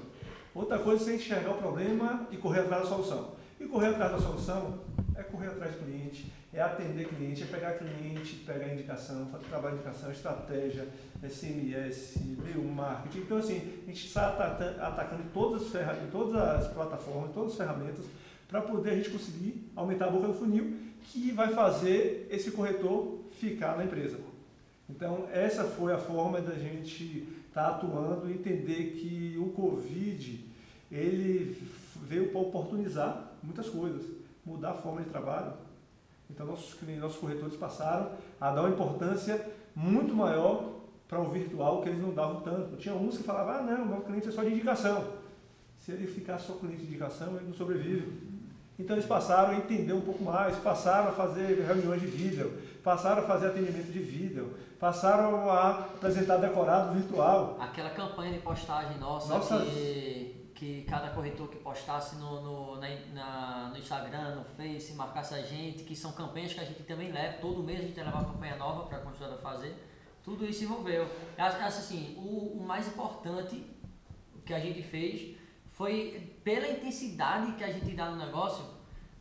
Outra coisa é você enxergar o problema e correr atrás da solução. E correr atrás da solução é correr atrás de cliente, é atender cliente, é pegar cliente, pegar indicação, fazer trabalho de indicação, estratégia, SMS, meio marketing. Então, assim, a gente está ata- atacando todas as, todas as plataformas, todas as ferramentas, para poder a gente conseguir aumentar a boca do funil, que vai fazer esse corretor ficar na empresa. Então, essa foi a forma da gente estar atuando e entender que o Covid, ele veio para oportunizar muitas coisas, mudar a forma de trabalho. Então, nossos, nossos corretores passaram a dar uma importância muito maior para o virtual, que eles não davam tanto. Tinha uns que falavam, ah, não, meu cliente é só de indicação. Se ele ficar só cliente de indicação, ele não sobrevive. Então eles passaram a entender um pouco mais, passaram a fazer reuniões de vídeo, passaram a fazer atendimento de vídeo, passaram a apresentar decorado virtual. Aquela campanha de postagem nossa, Nossa. Que, que cada corretor que postasse no, no, na, na- no Instagram, no Face, marcasse a gente, que são campanhas que a gente também leva, todo mês a gente leva uma campanha nova para a construtora fazer. Tudo isso envolveu. Eu acho, acho assim, o, o mais importante que a gente fez foi pela intensidade que a gente dá no negócio,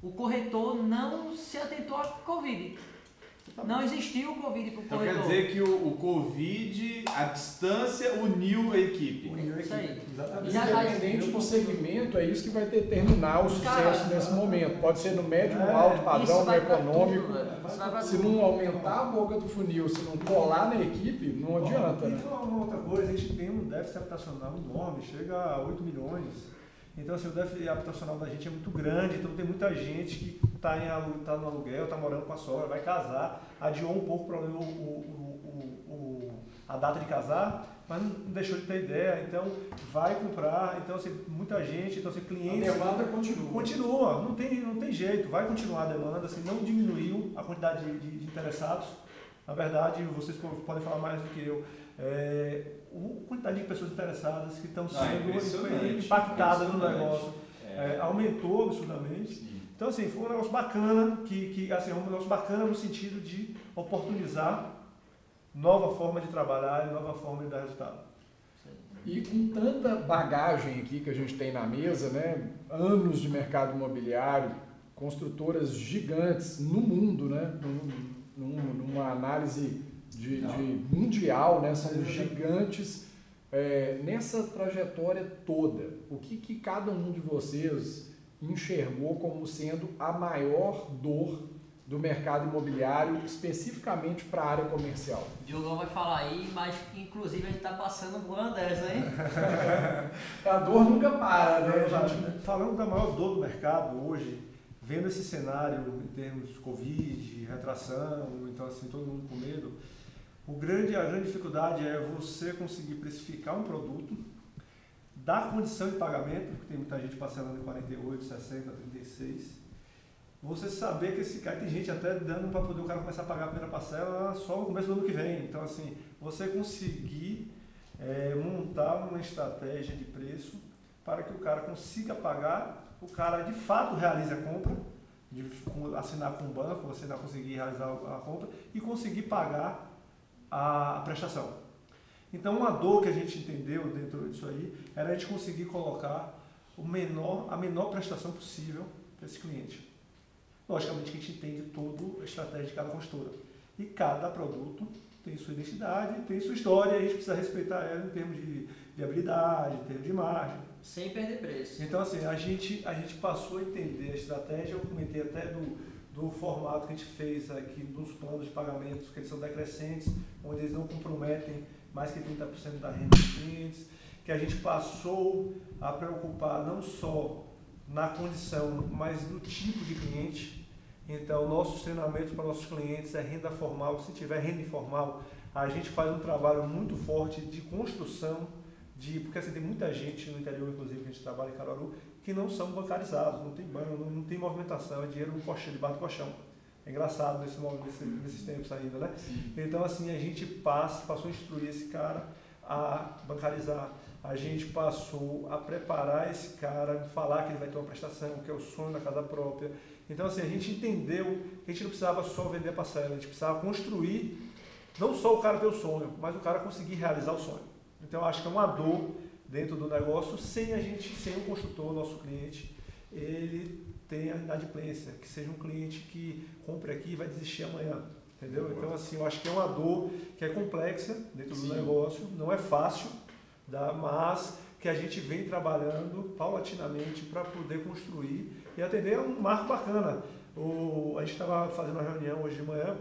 o corretor não se atentou à Covid. Não existiu o Covid para o Então corretor. quer dizer que o, o Covid, a distância, uniu a equipe. Uniu a Isso equipe. aí. Exatamente. Independente do segmento, é isso que vai determinar o sucesso nesse momento. Pode ser no médio, no é, alto Isso padrão, no econômico. tudo, velho. Isso vai pra Se tudo. não aumentar a boca do funil, se não colar na equipe, não adianta, E né? uma outra coisa, a gente tem um déficit habitacional enorme, chega a 8 milhões. Então, assim, o déficit habitacional da gente é muito grande, então tem muita gente que está tá no aluguel, está morando com a sogra, vai casar, adiou um pouco para o, o- o- a data de casar, mas não deixou de ter ideia, então vai comprar, então assim, muita gente, então assim, A clientes. demanda continua. Continua, não tem, não tem jeito, vai continuar a demanda, assim, não diminuiu a quantidade de, de- de interessados. Na verdade, vocês podem falar mais do que eu. É, a quantidade de pessoas interessadas que estão Ah, sendo impactadas no negócio É. é, aumentou absurdamente. Sim. Então, assim, foi um negócio bacana, que, que assim, é um negócio bacana no sentido de oportunizar nova forma de trabalhar e nova forma de dar resultado. E com tanta bagagem aqui que a gente tem na mesa, né? Anos de mercado imobiliário, construtoras gigantes no mundo, né? Num- num- numa análise de, de mundial, né? São gigantes. É, nessa trajetória toda, o que, que cada um de vocês enxergou como sendo a maior dor do mercado imobiliário, especificamente para a área comercial? Diogão vai falar aí, mas inclusive a gente tá passando por uma dessa, hein? A dor nunca para, né, gente? Falando da maior dor do mercado hoje, vendo esse cenário em termos de Covid, retração, então assim, todo mundo com medo, o grande, a grande dificuldade é você conseguir precificar um produto, dar condição de pagamento, porque tem muita gente parcelando em 48, 60, 36, você saber que esse cara, tem gente até dando para poder o cara começar a pagar a primeira parcela só no começo do ano que vem. Então, assim, você conseguir é, montar uma estratégia de preço para que o cara consiga pagar, o cara de fato realize a compra, de assinar com o banco, você não conseguir realizar a compra e conseguir pagar a, prestação. Então, uma dor que a gente entendeu dentro disso aí era a gente conseguir colocar o menor, a menor prestação possível para esse cliente. Logicamente que a gente entende toda a estratégia de cada construtora. E cada produto tem sua identidade, tem sua história, e a gente precisa respeitar ela em termos de viabilidade, em termos de margem. Sem perder preço. Então, assim, a gente, a gente passou a entender a estratégia, eu comentei até do, do formato que a gente fez aqui dos planos de pagamentos, que eles são decrescentes, onde eles não comprometem mais que 30% da renda dos clientes, que a gente passou a preocupar não só na condição, mas no tipo de cliente. Então, nossos treinamentos para nossos clientes é renda formal. Se tiver renda informal, a gente faz um trabalho muito forte de construção de porque assim, tem muita gente no interior, inclusive, que a gente trabalha em Caruaru, que não são bancarizados, não tem banco, não, não tem movimentação, é dinheiro no colchão, debaixo do colchão. É engraçado nesse, nesse, nesses tempos ainda, né? Então, assim, a gente passa, passou a instruir esse cara a bancarizar. A gente passou a preparar esse cara, falar que ele vai ter uma prestação, que é o sonho da casa própria. Então, assim, a gente entendeu que a gente não precisava só vender a parcela, a gente precisava construir, não só o cara ter o sonho, mas o cara conseguir realizar o sonho. Então, eu acho que é uma dor dentro do negócio, sem a gente, sem o construtor, nosso cliente, ele tem a inadimplência, que seja um cliente que compre aqui e vai desistir amanhã. Entendeu? Então, assim, eu acho que é uma dor que é complexa dentro Sim. do negócio, não é fácil, dá, mas que a gente vem trabalhando paulatinamente para poder construir e atender a um marco bacana. O, a gente estava fazendo uma reunião hoje de manhã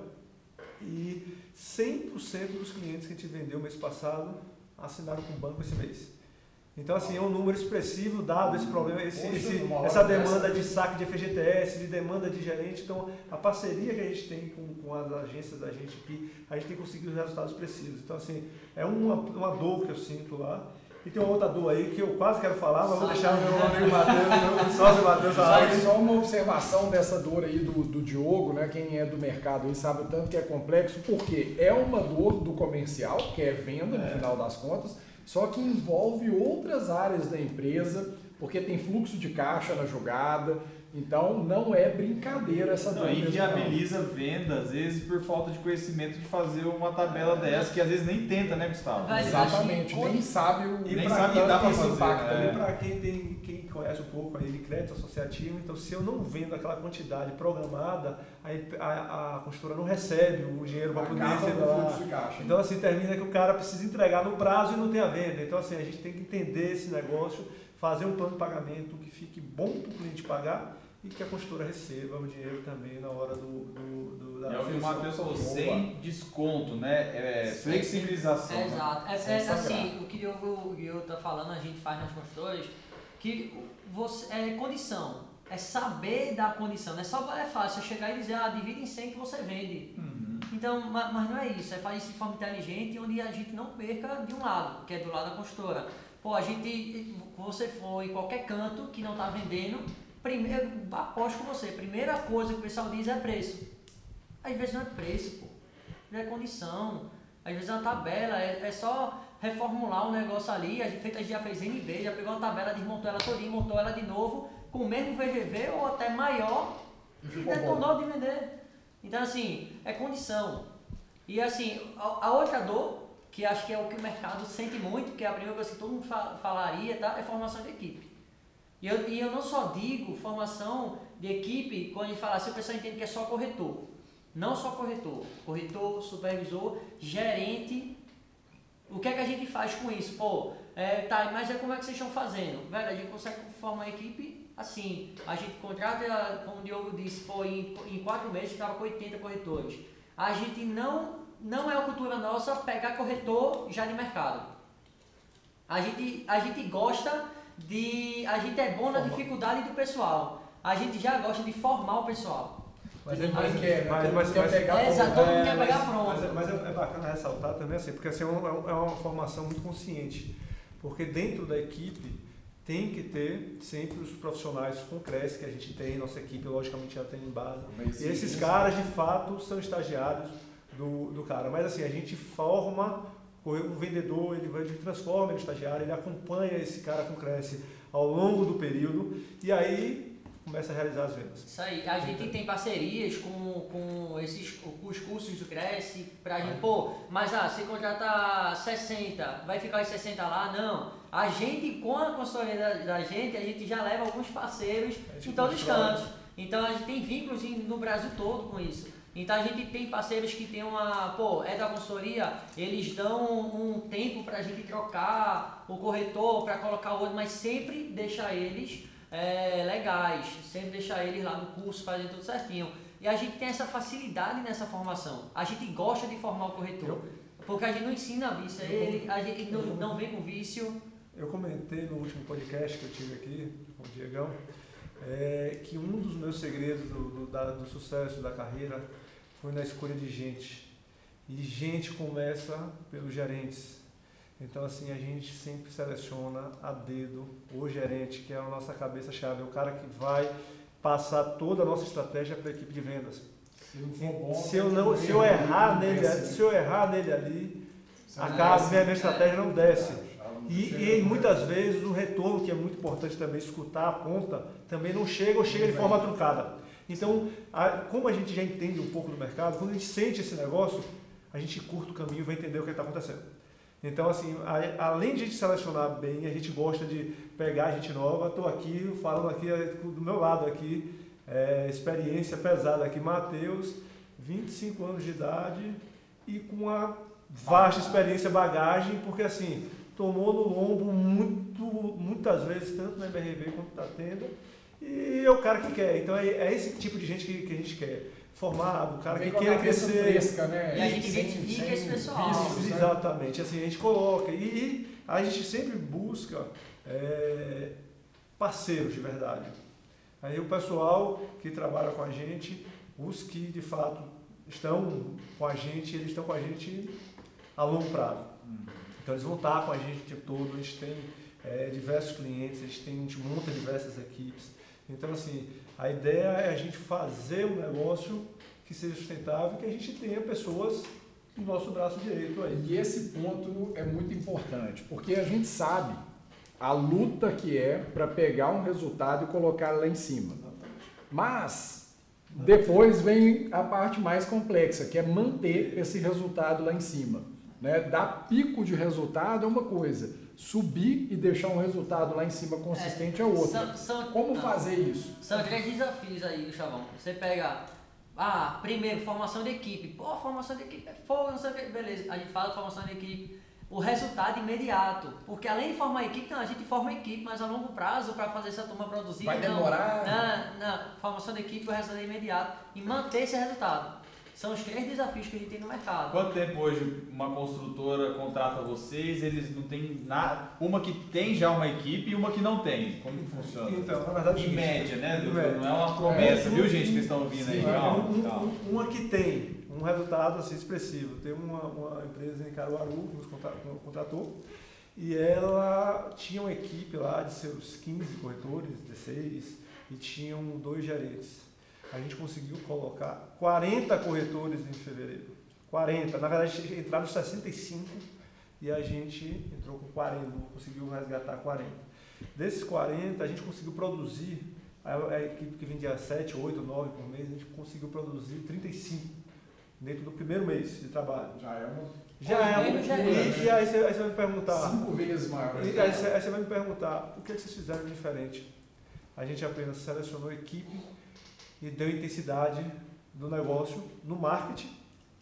e 100% dos clientes que a gente vendeu mês passado assinaram com o banco esse mês. Então, assim, é um número expressivo dado esse problema, esse, Poxa, esse- essa dessa. demanda de saque de FGTS, de demanda de gerente. Então, a parceria que a gente tem com, com as agências da gente aqui, a gente tem conseguido resultados precisos. Então, assim, é uma, uma dor que eu sinto lá. E tem uma outra dor aí que eu quase quero falar, mas vou deixar o meu amigo Matheus, meu sócio Matheus Só, falar. só uma observação dessa dor aí do, do Diogo, né? Quem é do mercado aí sabe o tanto que é complexo, porque é uma dor do comercial, que é venda no É. final das contas, só que envolve outras áreas da empresa, porque tem fluxo de caixa na jogada, então não é brincadeira essa. Não, mesmo, não. inviabiliza venda, às vezes por falta de conhecimento de fazer uma tabela dessa, que às vezes nem tenta, né, Gustavo? Vai- Exatamente, nem sabe o E nem pra sabe que dá pra isso fazer, impacta, né? E para quem, tem, quem conhece um pouco aí de crédito associativo, então se eu não vendo aquela quantidade programada, aí a, a construtora não recebe o dinheiro para poder fluxo de caixa. Então assim, termina que o cara precisa entregar no prazo e não tem a venda. Então assim, a gente tem que entender esse negócio, fazer um plano de pagamento que fique bom para o cliente pagar e que a construtora receba o dinheiro também na hora do, do, do da É o que o. Matheus falou, sem desconto, né? É, flexibilização. É, né? exato. É, é, assim, o que eu, o eu tô falando, a gente faz nas construtoras, que você, é condição. É saber da condição. Não é só é fácil você chegar e dizer, ah, divide em 100 que você vende. Uhum. Então, ma- mas não é isso, é fazer isso de forma inteligente onde a gente não perca de um lado, que é do lado da construtora. Pô, a gente, você for em qualquer canto que não está vendendo, primeiro, aposto com você, primeira coisa que o pessoal diz é preço. Às vezes não é preço, pô. não é condição. Às vezes é uma tabela, é, é só reformular um negócio ali, a gente, a gente já fez NV, já pegou uma tabela, desmontou ela todinha, montou ela de novo, com o mesmo VGV ou até maior, e detonou de vender. Então assim, é condição. E assim, a, a, outra dor, que acho que é o que o mercado sente muito, que é a primeira coisa que todo mundo falaria, tá? é formação de equipe. E eu, e eu não só digo formação de equipe quando a gente fala assim, o pessoal entende que é só corretor. Não só corretor, corretor, supervisor, gerente. O que é que a gente faz com isso? Pô, é, tá, mas é como é que vocês estão fazendo? Velho, a gente consegue formar uma equipe assim. A gente contrata, como o Diogo disse, pô, em, em quatro meses estava com 80 corretores. A gente não, não é a cultura nossa pegar corretor já de mercado. A gente, a gente gosta de. A gente é bom na dificuldade do pessoal. A gente já gosta de formar o pessoal. Mas é é, mas, mas, quer pegar é, exato, todo mundo quer pegar pronto. Mas, é, mas é, é, bacana ressaltar também, assim, porque assim, é, uma, é uma formação muito consciente. Porque dentro da equipe tem que ter sempre os profissionais com Cresce que a gente tem, nossa equipe logicamente já tem em base. Mas, e esses caras de fato são estagiários do, do cara. Mas assim, a gente forma o vendedor, ele, ele transforma ele estagiário, ele acompanha esse cara com Cresce ao longo do período e aí começa a realizar as vendas. Isso aí. A gente tem parcerias com, com esses com os cursos do Cresce pra gente, pô, mas ah, se contratar 60, vai ficar os 60 lá? Não. A gente, com a consultoria da, da gente, a gente já leva alguns parceiros em todos os cantos. Então a gente tem vínculos no Brasil todo com isso. Então a gente tem parceiros que tem uma, pô, é da consultoria, eles dão um tempo para a gente trocar o corretor, para colocar o outro, mas sempre deixar eles é, legais, sempre deixar eles lá no curso fazendo tudo certinho. E a gente tem essa facilidade nessa formação. A gente gosta de formar o corretor. Porque a gente não ensina vício a ele, a gente não, não vem com vício. Eu comentei no último podcast que eu tive aqui com o Diegão é, que um dos meus segredos do, do, da, do sucesso da carreira foi na escolha de gente. E gente começa pelos gerentes. Então, assim, a gente sempre seleciona a dedo o gerente, que é a nossa cabeça-chave, é o cara que vai passar toda a nossa estratégia para a equipe de vendas. Se, bom, se eu não, se eu errar nele, se eu errar nele ali, a casa, minha, minha estratégia não desce. E, e, muitas vezes o retorno, que é muito importante também, escutar a ponta, também não chega ou chega de forma truncada. Então, a, como a gente já entende um pouco do mercado, quando a gente sente esse negócio, a gente curta o caminho e vai entender o que está acontecendo. Então, assim, a, além de a gente selecionar bem, a gente gosta de pegar gente nova. Estou aqui falando aqui é, do meu lado aqui, é, experiência pesada aqui, Matheus, 25 anos de idade e com uma vasta experiência, bagagem, porque assim, tomou no lombo muito, muitas vezes, tanto na MRV quanto na tenda, e é o cara que quer. Então é, é esse tipo de gente que, que a gente quer formado, o cara Vem que queira crescer. Fresca, né? E a gente identifica esse pessoal. Vícios, né? Exatamente, assim, a gente coloca. E a gente sempre busca é, parceiros de verdade. Aí o pessoal que trabalha com a gente, os que de fato estão com a gente, eles estão com a gente a longo prazo. Então eles vão estar com a gente o tempo todo, a gente tem é, diversos clientes, a gente, tem, a gente monta diversas equipes. Então assim, a ideia é a gente fazer um negócio que seja sustentável, que a gente tenha pessoas no nosso braço direito aí. E esse ponto é muito importante, porque a gente sabe a luta que é para pegar um resultado e colocar lá em cima. Mas depois vem a parte mais complexa, que é manter esse resultado lá em cima. Né? Dar pico de resultado é uma coisa, subir e deixar um resultado lá em cima consistente é, é outra. São, são, Como não, fazer isso? São três desafios aí, Chavão. Você pega, ah, primeiro, formação de equipe. Pô, formação de equipe é fogo, não sei o que. Beleza, a gente fala formação de equipe. O resultado imediato. Porque além de formar equipe, não, a gente forma equipe, mas a longo prazo para fazer essa turma produzir. Vai demorar. Não, não, formação de equipe, o resultado é imediato. E manter esse resultado. São os três desafios que a gente tem no mercado. Quanto tempo hoje uma construtora contrata vocês? Eles não têm nada. Uma que tem já uma equipe e uma que não tem. Como que funciona? Então, na verdade, em média, né? Não é uma promessa, é, viu, gente, que estão ouvindo aí? Calma, um, calma. Uma que tem um resultado assim expressivo. Tem uma, uma empresa em Caruaru que nos contratou e ela tinha uma equipe lá de seus 15 corretores, 16, e tinham dois gerentes a gente conseguiu colocar 40 corretores em fevereiro. 40. Na verdade, entraram 65 e a gente entrou com 40, conseguiu resgatar 40. Desses 40, a gente conseguiu produzir, a equipe que vendia 7, 8, 9 por mês, a gente conseguiu produzir 35 dentro do primeiro mês de trabalho. Já é uma. Já é uma. E, e aí, você, aí você vai me perguntar. Cinco vezes maior. E aí, você, aí você vai me perguntar, o que vocês fizeram diferente? A gente apenas selecionou equipe e deu intensidade do negócio no marketing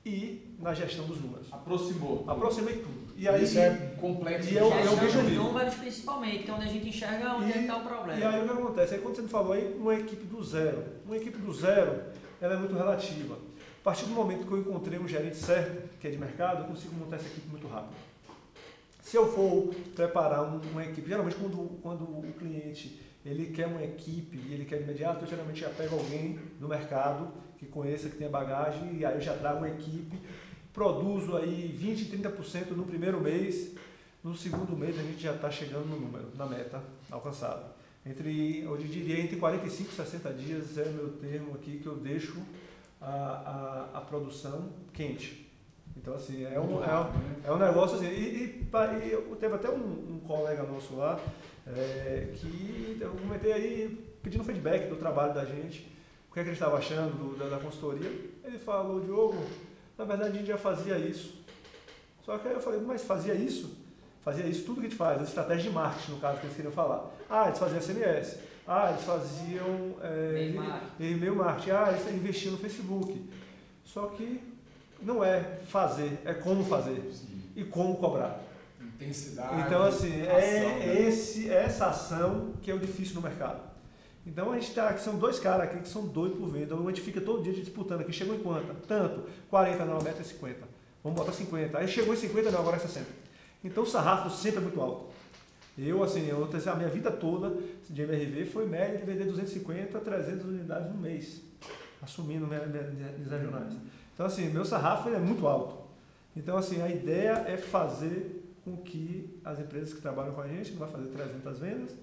e na gestão dos números. Aproximou. Aproximei tudo. E aí, Isso é complexo. E eu, eu vejo números principalmente, que é onde a gente enxerga onde é está o problema. E aí o que acontece? Aí quando você me falou aí, uma equipe do zero. Uma equipe do zero, ela é muito relativa. A partir do momento que eu encontrei um gerente certo, que é de mercado, eu consigo montar essa equipe muito rápido. Se eu for preparar uma equipe, geralmente quando, quando o cliente ele quer uma equipe e ele quer imediato, eu geralmente já pego alguém do mercado que conheça, que tenha bagagem, e aí eu já trago uma equipe, produzo aí 20, 30% no primeiro mês, no segundo mês a gente já está chegando no número, na meta alcançada. Entre, eu diria, entre 45 e 60 dias é o meu termo aqui que eu deixo a, a, a produção quente. Então, assim, é um, é, né? é um negócio assim. E, e, e teve até um, um, colega nosso lá é, que eu comentei aí pedindo feedback do trabalho da gente o que, é que ele estava achando do, da, da, consultoria. Ele falou, Diogo, na verdade a gente já fazia isso. Só que aí eu falei, mas fazia isso? Fazia isso tudo que a gente faz, a estratégia de marketing, no caso, que eles queriam falar. Ah, eles faziam SMS. Ah, eles faziam é, e-mail marketing. Ah, eles investiam no Facebook. Só que não é fazer, é como fazer Sim. e como cobrar. Intensidade. Então, assim, é ação, é né? esse, essa ação que é o difícil no mercado. Então a gente está aqui, são dois caras aqui que são doidos por venda. A gente fica todo dia disputando aqui. Chegou em quanto? Tanto. 40, não, a meta é 50. Vamos botar 50. Aí chegou em 50, não, agora é 60. Então o sarrafo sempre é muito alto. Eu, assim, eu, a minha vida toda de MRV foi média de vender 250 a 300 unidades no mês, assumindo minhas, minhas regionais. Então, assim, meu sarrafo é muito alto. Então, assim, a ideia é fazer com que as empresas que trabalham com a gente, não vai fazer 300 vendas,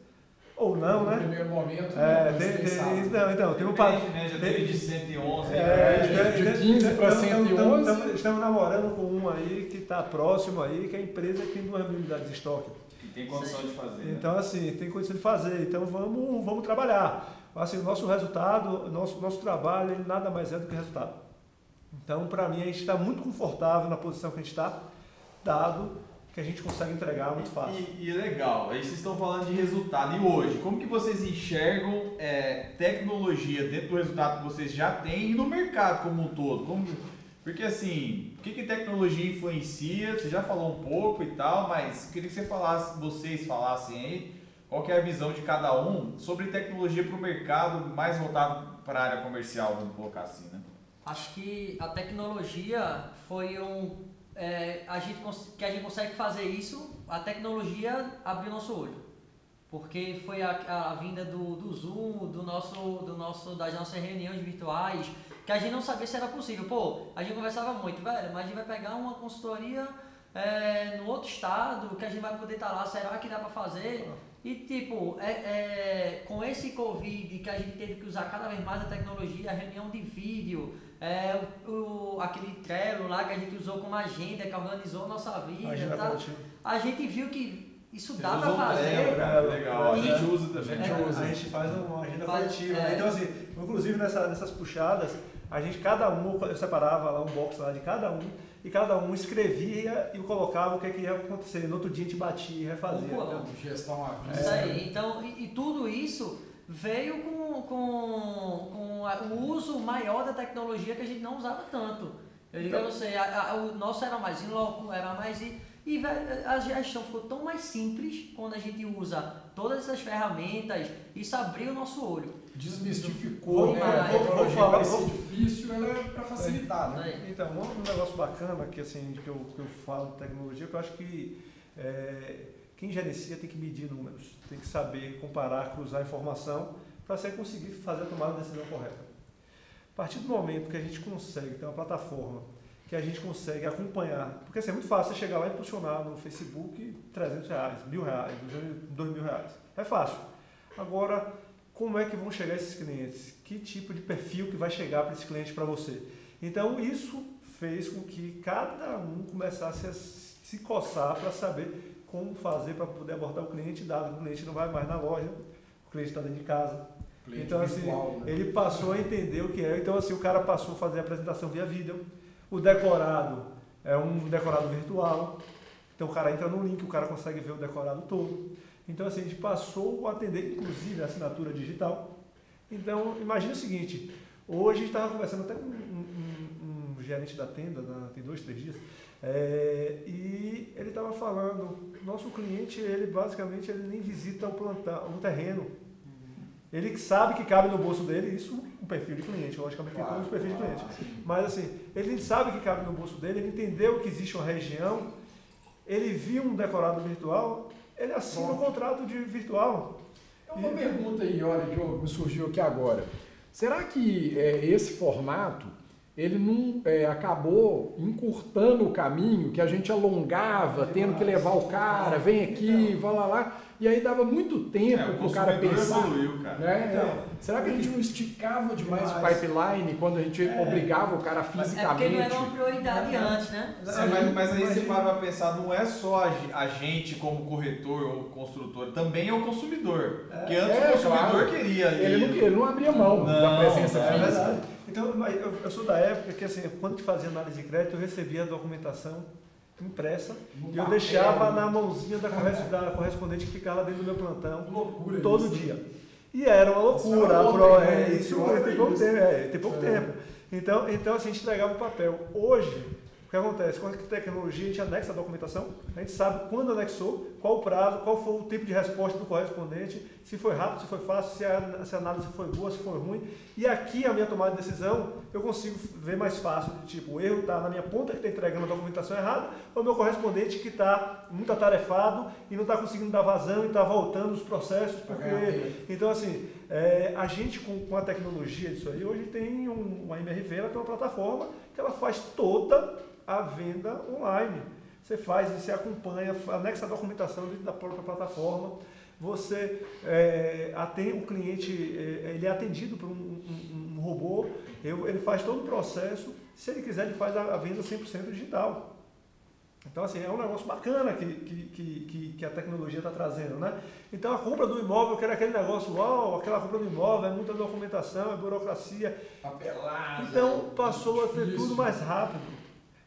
ou não, no né? No primeiro momento, é, tem, tem, não, então, tem um padrão. né? Já teve de 111, é, né? de, 15 para 111. Estamos, estamos namorando com um aí que está próximo aí, que é a empresa que tem duas mil unidades de estoque. E tem condição de fazer. Né? Então, assim, tem condição de fazer. Então, vamos, vamos trabalhar. Assim, o nosso resultado, nosso, nosso trabalho, ele nada mais é do que resultado. Então, para mim, a gente está muito confortável na posição que a gente está, dado que a gente consegue entregar muito fácil. E, e legal, aí vocês estão falando de resultado. E hoje, como que vocês enxergam é, tecnologia dentro do resultado que vocês já têm e no mercado como um todo? Como, porque assim, o que, que tecnologia influencia? Você já falou um pouco e tal, mas queria que você falasse, vocês falassem aí, qual que é a visão de cada um sobre tecnologia para o mercado mais voltado para a área comercial, vamos colocar assim, né? Acho que a tecnologia foi um é, a gente, que a gente consegue fazer isso, a tecnologia abriu nosso olho. Porque foi a, a, vinda do, do Zoom, do nosso, do nosso, das nossas reuniões virtuais, que a gente não sabia se era possível. Pô, a gente conversava muito, velho, mas a gente vai pegar uma consultoria é, no outro estado, que a gente vai poder estar tá lá, será que dá para fazer? E tipo, é, é, com esse Covid que a gente teve que usar cada vez mais a tecnologia, a reunião de vídeo, é, o, o, aquele Trello lá que a gente usou como agenda, que organizou a nossa vida. A, tá? a gente viu que isso Você dá para fazer. Né? Legal, a gente usa também. A gente, usa. A gente faz uma agenda coletiva. É. Então, assim, inclusive nessa, nessas puxadas, a gente, cada um, eu separava lá um box lá de cada um, e cada um escrevia e colocava o que, é que ia acontecer. No outro dia a gente batia e refazia. Então, gestão à Isso aí. Então, e, e tudo isso veio com, com, com o uso maior da tecnologia que a gente não usava tanto. Eu digo então, a você, a, a, o nosso era mais em loco, era mais. E, e a gestão ficou tão mais simples quando a gente usa todas essas ferramentas. Isso abriu o nosso olho. Desmistificou, né? A tecnologia falar, ser difícil, ela é para facilitar, né? Então, um negócio bacana que, assim, que, eu, que eu falo de tecnologia, que eu acho que é, quem gerencia tem que medir números tem que saber comparar, cruzar informação para você conseguir fazer a tomada da decisão correta. A partir do momento que a gente consegue ter uma plataforma que a gente consegue acompanhar, porque assim, é muito fácil você chegar lá e impulsionar no Facebook 300 reais, mil reais, dois mil reais. É fácil. Agora, como é que vão chegar esses clientes? Que tipo de perfil que vai chegar para esse cliente para você? Então, isso fez com que cada um começasse a se coçar para saber como fazer para poder abordar o cliente, dado que o cliente não vai mais na loja, o cliente está dentro de casa. Cliente então, assim, né? ele passou a entender o que é. Então, assim, o cara passou a fazer a apresentação via vídeo. O decorado é um decorado virtual. Então, o cara entra no link, o cara consegue ver o decorado todo. Então, assim, a gente passou a atender, inclusive, a assinatura digital. Então, imagine o seguinte, hoje a gente estava conversando até com um, um, um, gerente da tenda, na, tem dois, três dias, é, e estava falando, nosso cliente, ele basicamente ele nem visita o plantão, o terreno. Ele sabe que cabe no bolso dele, isso um perfil de cliente, logicamente claro, tem todos os perfis claro, de cliente. Mas assim, ele sabe que cabe no bolso dele, ele entendeu que existe uma região, ele viu um decorado virtual, ele assina o um contrato de virtual. É uma e... pergunta aí, olha, Diogo, me surgiu aqui agora. Será que é, esse formato ele não é, acabou encurtando o caminho que a gente alongava, tendo que levar o cara, vem aqui, vai lá lá. E aí dava muito tempo é, para o cara pensar. Evoluiu, cara. Né? Então, Será que a gente não esticava demais o pipeline quando a gente é. obrigava o cara fisicamente? É porque não era uma prioridade é. antes, né? É, mas, mas, aí você para para pensar, não é só a, gente como corretor ou construtor, também é o consumidor. É. Porque antes o consumidor claro. queria. Ele não, ele não abria mão não, da presença física. Então, eu, eu sou da época que, assim, quando a gente fazia análise de crédito, eu recebia a documentação impressa no e eu deixava na mãozinha da, da correspondente que ficava dentro do meu plantão loucura todo isso. dia. E era uma loucura. Isso, pro, é, isso tem pouco tempo. É, tem pouco é. tempo. Então, então assim, a gente entregava o papel. Hoje, o que acontece? Com a tecnologia, a gente anexa a documentação, a gente sabe quando anexou, qual o prazo, qual foi o tipo de resposta do correspondente, se foi rápido, se foi fácil, se a, se a análise foi boa, se foi ruim. E aqui a minha tomada de decisão, eu consigo ver mais fácil, tipo, o erro está na minha ponta que está entregando a documentação errada, ou meu correspondente que está muito atarefado e não está conseguindo dar vazão e está voltando os processos, porque... Então, assim, é, a gente com, com, a tecnologia disso aí, hoje tem um, uma MRV, ela tem uma plataforma que ela faz toda a venda online. Você faz, você acompanha, anexa a documentação dentro da própria plataforma. Você é, atende, o cliente é, ele é atendido por um, um, um robô, ele faz todo o processo. Se ele quiser, ele faz a, a venda 100% digital. Então, assim, é um negócio bacana que, que, que, que a tecnologia está trazendo, né? Então, a compra do imóvel, que era aquele negócio, uau, aquela compra do imóvel, é muita documentação, é burocracia. Papelada. Então, passou a ter tudo mais rápido.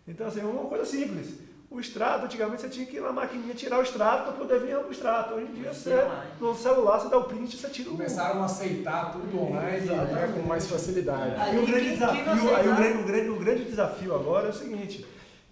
Então, assim, é uma coisa simples. O extrato, antigamente você tinha que ir na maquininha tirar o extrato para poder vir o extrato. Hoje em dia, você, no celular, você dá o print você tira o. Começaram a aceitar tudo online né, com mais facilidade. Aí, o grande desafio, aí o, grande, o, grande, o grande desafio agora é o seguinte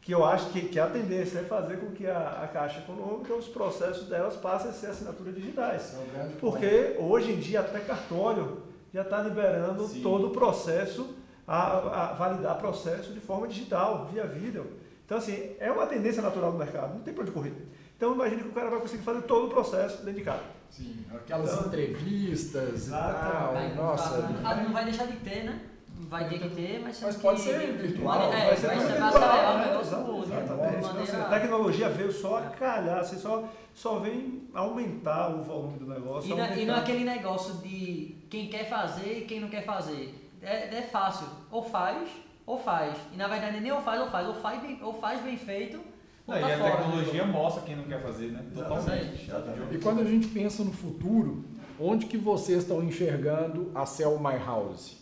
que eu acho que, que a tendência é fazer com que a, a Caixa Econômica, os processos delas passem a ser assinatura digitais. É Porque hoje em dia até cartório já está liberando Sim. todo o processo a, a, validar processo de forma digital, via vídeo. Então, assim, é uma tendência natural do mercado, não tem para onde correr. Então, imagine que o cara vai conseguir fazer todo o processo dentro de casa. Sim, aquelas então, entrevistas e tal, vai, nossa. Não vai deixar de ter, né? Vai ter que ter, mas, mas pode que, ser virtual. É, vai ser, vai ser acelerar o negócio. Exatamente. Assim, a tecnologia veio só a calhar, você só, só vem aumentar o volume do negócio. E, na, e não é aquele negócio de quem quer fazer e quem não quer fazer é, é fácil. Ou faz, ou faz. E na verdade nem ou faz ou faz. Ou faz bem, ou faz bem feito. Ou tá e a tecnologia mostra quem não quer fazer, né? Totalmente. E quando a gente pensa no futuro, onde que vocês estão enxergando a Sell My House?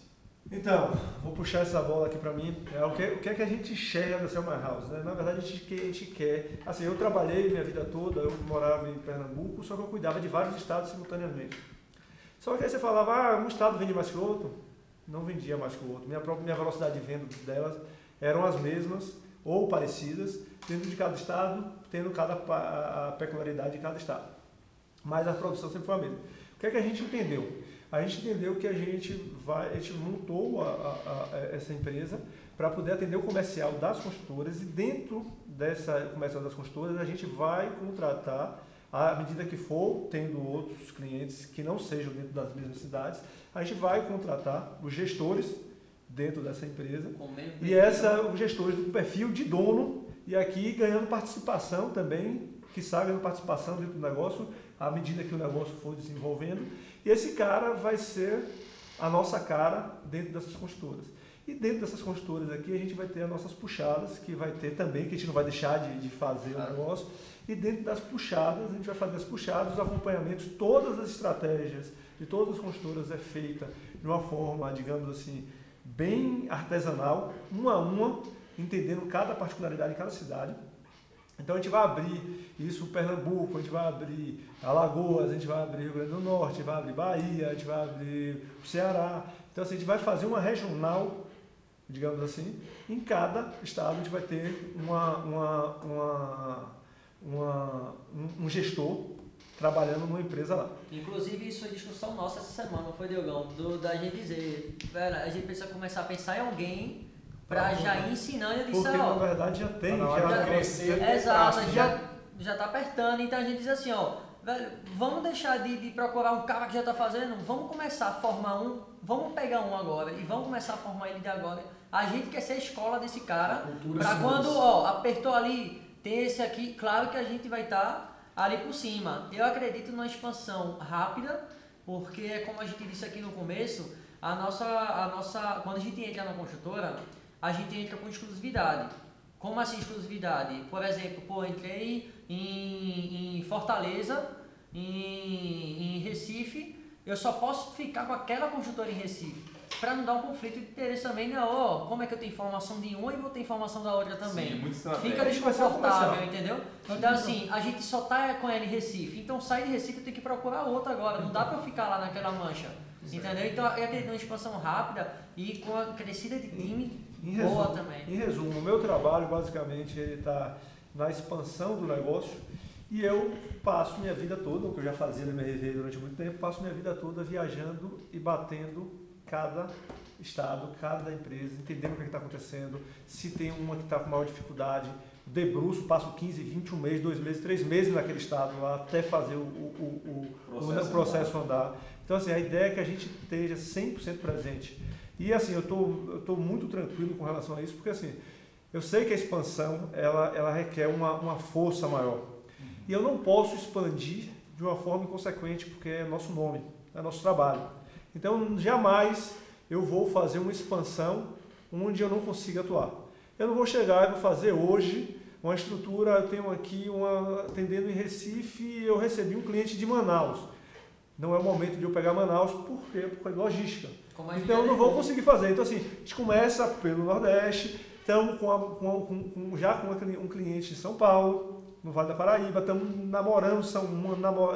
Então, vou puxar essa bola aqui para mim. É, o, que, o que é que a gente enxerga da Sell My House? Né? Na verdade, a gente, a gente quer. Assim, eu trabalhei minha vida toda, eu morava em Pernambuco, só que eu cuidava de vários estados simultaneamente. Só que aí você falava, ah, um estado vende mais que o outro não vendia mais que o outro. Minha, própria, minha velocidade de venda delas eram as mesmas ou parecidas, dentro de cada estado, tendo cada a peculiaridade de cada estado. Mas a produção sempre foi a mesma. O que é que a gente entendeu? A gente entendeu que a gente vai, a gente montou a, a, a, essa empresa para poder atender o comercial das construtoras e dentro dessa comercial das construtoras a gente vai contratar à medida que for tendo outros clientes que não sejam dentro das mesmas cidades, a gente vai contratar os gestores dentro dessa empresa e essa os gestores do perfil de dono e aqui ganhando participação também, que sabe ganhando participação dentro do negócio à medida que o negócio for desenvolvendo. E esse cara vai ser a nossa cara dentro dessas construtoras. E dentro dessas construtoras aqui, a gente vai ter as nossas puxadas, que vai ter também, que a gente não vai deixar de, de fazer o negócio. E dentro das puxadas, a gente vai fazer as puxadas, os acompanhamentos, todas as estratégias de todas as construtoras é feita de uma forma, digamos assim, bem artesanal, uma a uma, entendendo cada particularidade de cada cidade. Então a gente vai abrir isso Pernambuco, a gente vai abrir Alagoas, a gente vai abrir Rio Grande do Norte, a gente vai abrir Bahia, a gente vai abrir Ceará. Então assim, a gente vai fazer uma regional, digamos assim, em cada estado a gente vai ter uma, uma, uma, uma um gestor trabalhando numa empresa lá. Inclusive, isso foi discussão nossa essa semana, foi, Diogão? Do, da gente dizer, velho, a gente precisa começar a pensar em alguém para já ir ensinando. Eu disse, Porque, ó, na verdade, já tem. Já, já crescer. Exato, já, já tá apertando. Então, a gente diz assim, ó, velho, vamos deixar de, de procurar um cara que já tá fazendo, vamos começar a formar um, vamos pegar um agora e vamos começar a formar ele de agora. A gente quer ser a escola desse cara, para quando, ó, apertou ali, tem esse aqui, claro que a gente vai estar... Tá ali por cima. Eu acredito numa expansão rápida, porque é como a gente disse aqui no começo, a nossa, a nossa, quando a gente entra na construtora, a gente entra com exclusividade. Como assim exclusividade? Por exemplo, pô, entrei em, em Fortaleza, em, em Recife, eu só posso ficar com aquela construtora em Recife para não dar um conflito de interesse também, né? Oh, como é que eu tenho informação de uma e vou ter informação da outra também? Sim, muito Fica desconfortável, entendeu? Então, assim, a gente só tá com ela em Recife, então sai de Recife eu tenho que procurar outra agora, não dá para eu ficar lá naquela mancha, entendeu? Então, eu acredito numa expansão rápida e com a crescida de time em, boa resumo, também. Em resumo, o meu trabalho, basicamente, ele está na expansão do negócio e eu passo minha vida toda, o que eu já fazia na MRV durante muito tempo, passo minha vida toda viajando e batendo cada estado, cada empresa, entendendo o que é está acontecendo, se tem uma que está com maior dificuldade, debruço, passo 15, 21 meses, 2 meses, 3 meses naquele estado lá, até fazer o, o, o, processo, o processo andar. andar. Então, assim, a ideia é que a gente esteja 100% presente. E, assim, eu tô, estou muito tranquilo com relação a isso, porque, assim, eu sei que a expansão, ela, ela requer uma, uma força maior. E eu não posso expandir de uma forma inconsequente, porque é nosso nome, é nosso trabalho. Então, jamais eu vou fazer uma expansão onde eu não consiga atuar. Eu não vou chegar e vou fazer hoje uma estrutura, eu tenho aqui uma atendendo em Recife eu recebi um cliente de Manaus. Não é o momento de eu pegar Manaus, por quê? Por logística. Então eu não vou conseguir fazer. Então assim, a gente começa pelo Nordeste, estamos com, com, com, já com um cliente em São Paulo, no Vale da Paraíba, estamos namorando São,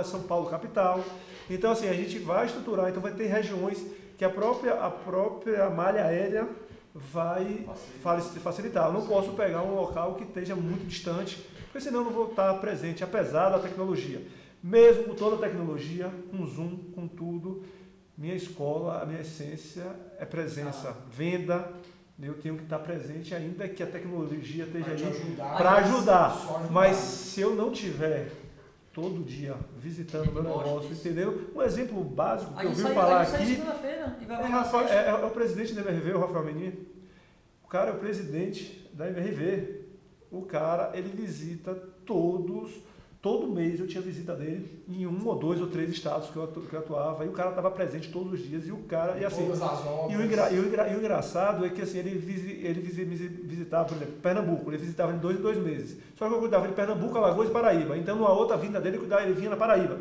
São Paulo capital. Então, assim, a gente vai estruturar, então vai ter regiões que a própria, a própria malha aérea vai facilitar. facilitar. Eu não posso pegar um local que esteja muito distante, porque senão eu não vou estar presente, apesar da tecnologia. Mesmo com toda a tecnologia, com Zoom, com tudo, minha escola, a minha essência é presença, ah. venda. Eu tenho que estar presente, ainda que a tecnologia esteja ali para ajudar. Mas se eu não tiver todo dia visitando o meu negócio, entendeu? Um exemplo básico que eu vi falar aqui. É, Rafael, é, é, o presidente da MRV, o Rafael Menino. O cara é o presidente da MRV. O cara, ele visita todos Todo mês eu tinha visita dele em um ou dois ou três estados que eu, que eu atuava, e o cara estava presente todos os dias, e o cara, e assim, e o, engra, e, o engra, e o engraçado é que assim, ele, ele visitava, por exemplo, Pernambuco, ele visitava em dois em dois meses, só que eu cuidava de Pernambuco, Alagoas e Paraíba, então numa outra vinda dele, ele vinha na Paraíba.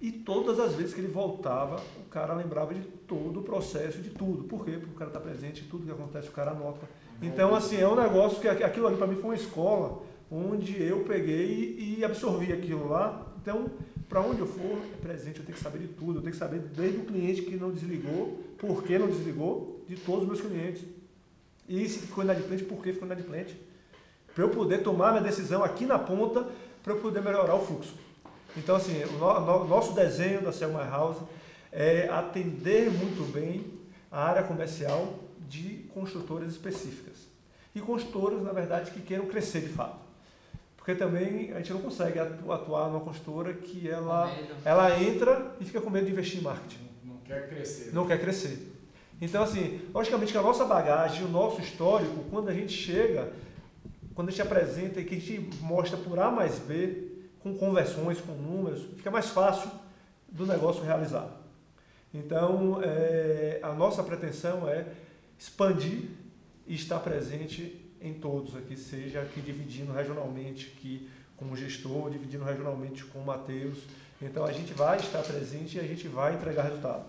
E todas as vezes que ele voltava, o cara lembrava de todo o processo, de tudo. Por quê? Porque o cara está presente tudo que acontece, o cara anota. Então, assim, é um negócio que aquilo ali para mim foi uma escola onde eu peguei e absorvi aquilo lá. Então, para onde eu for, é presente, eu tenho que saber de tudo. Eu tenho que saber desde o cliente que não desligou, por que não desligou, de todos os meus clientes. E se ficou inadimplente, por que ficou inadimplente. Para eu poder tomar minha decisão aqui na ponta, para eu poder melhorar o fluxo. Então, assim, o nosso desenho da Selma House é atender muito bem a área comercial de construtoras específicas. E construtoras, na verdade, que queiram crescer de fato. Porque também a gente não consegue atuar numa consultora que ela, ela entra e fica com medo de investir em marketing. Não, não quer crescer. Não quer crescer. Então, assim, logicamente que a nossa bagagem, o nosso histórico, quando a gente chega, quando a gente apresenta e que a gente mostra por A mais B, com conversões, com números, fica mais fácil do negócio realizar. Então, é, a nossa pretensão é expandir e estar presente em todos aqui, seja aqui dividindo regionalmente aqui como gestor, dividindo regionalmente com o Matheus. Então a gente vai estar presente e a gente vai entregar resultado.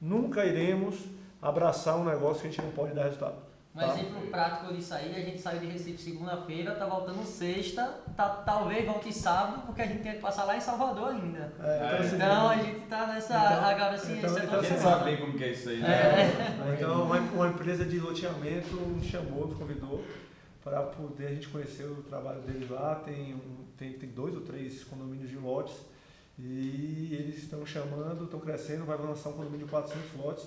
Nunca iremos abraçar um negócio que a gente não pode dar resultado. Um tá? exemplo prático disso aí, a gente saiu de Recife segunda-feira, tá voltando sexta, tá, talvez volte sábado, porque a gente tem que passar lá em Salvador ainda. É, então, assim, então a gente tá nessa. Então, agora sim, então, então, a gente sabe bem como que é isso aí, né? É. Então uma, uma empresa de loteamento nos chamou, nos convidou para poder a gente conhecer o trabalho deles lá. Tem, um, tem, tem dois ou três condomínios de lotes e eles estão chamando, estão crescendo, vai lançar um condomínio de 400 lotes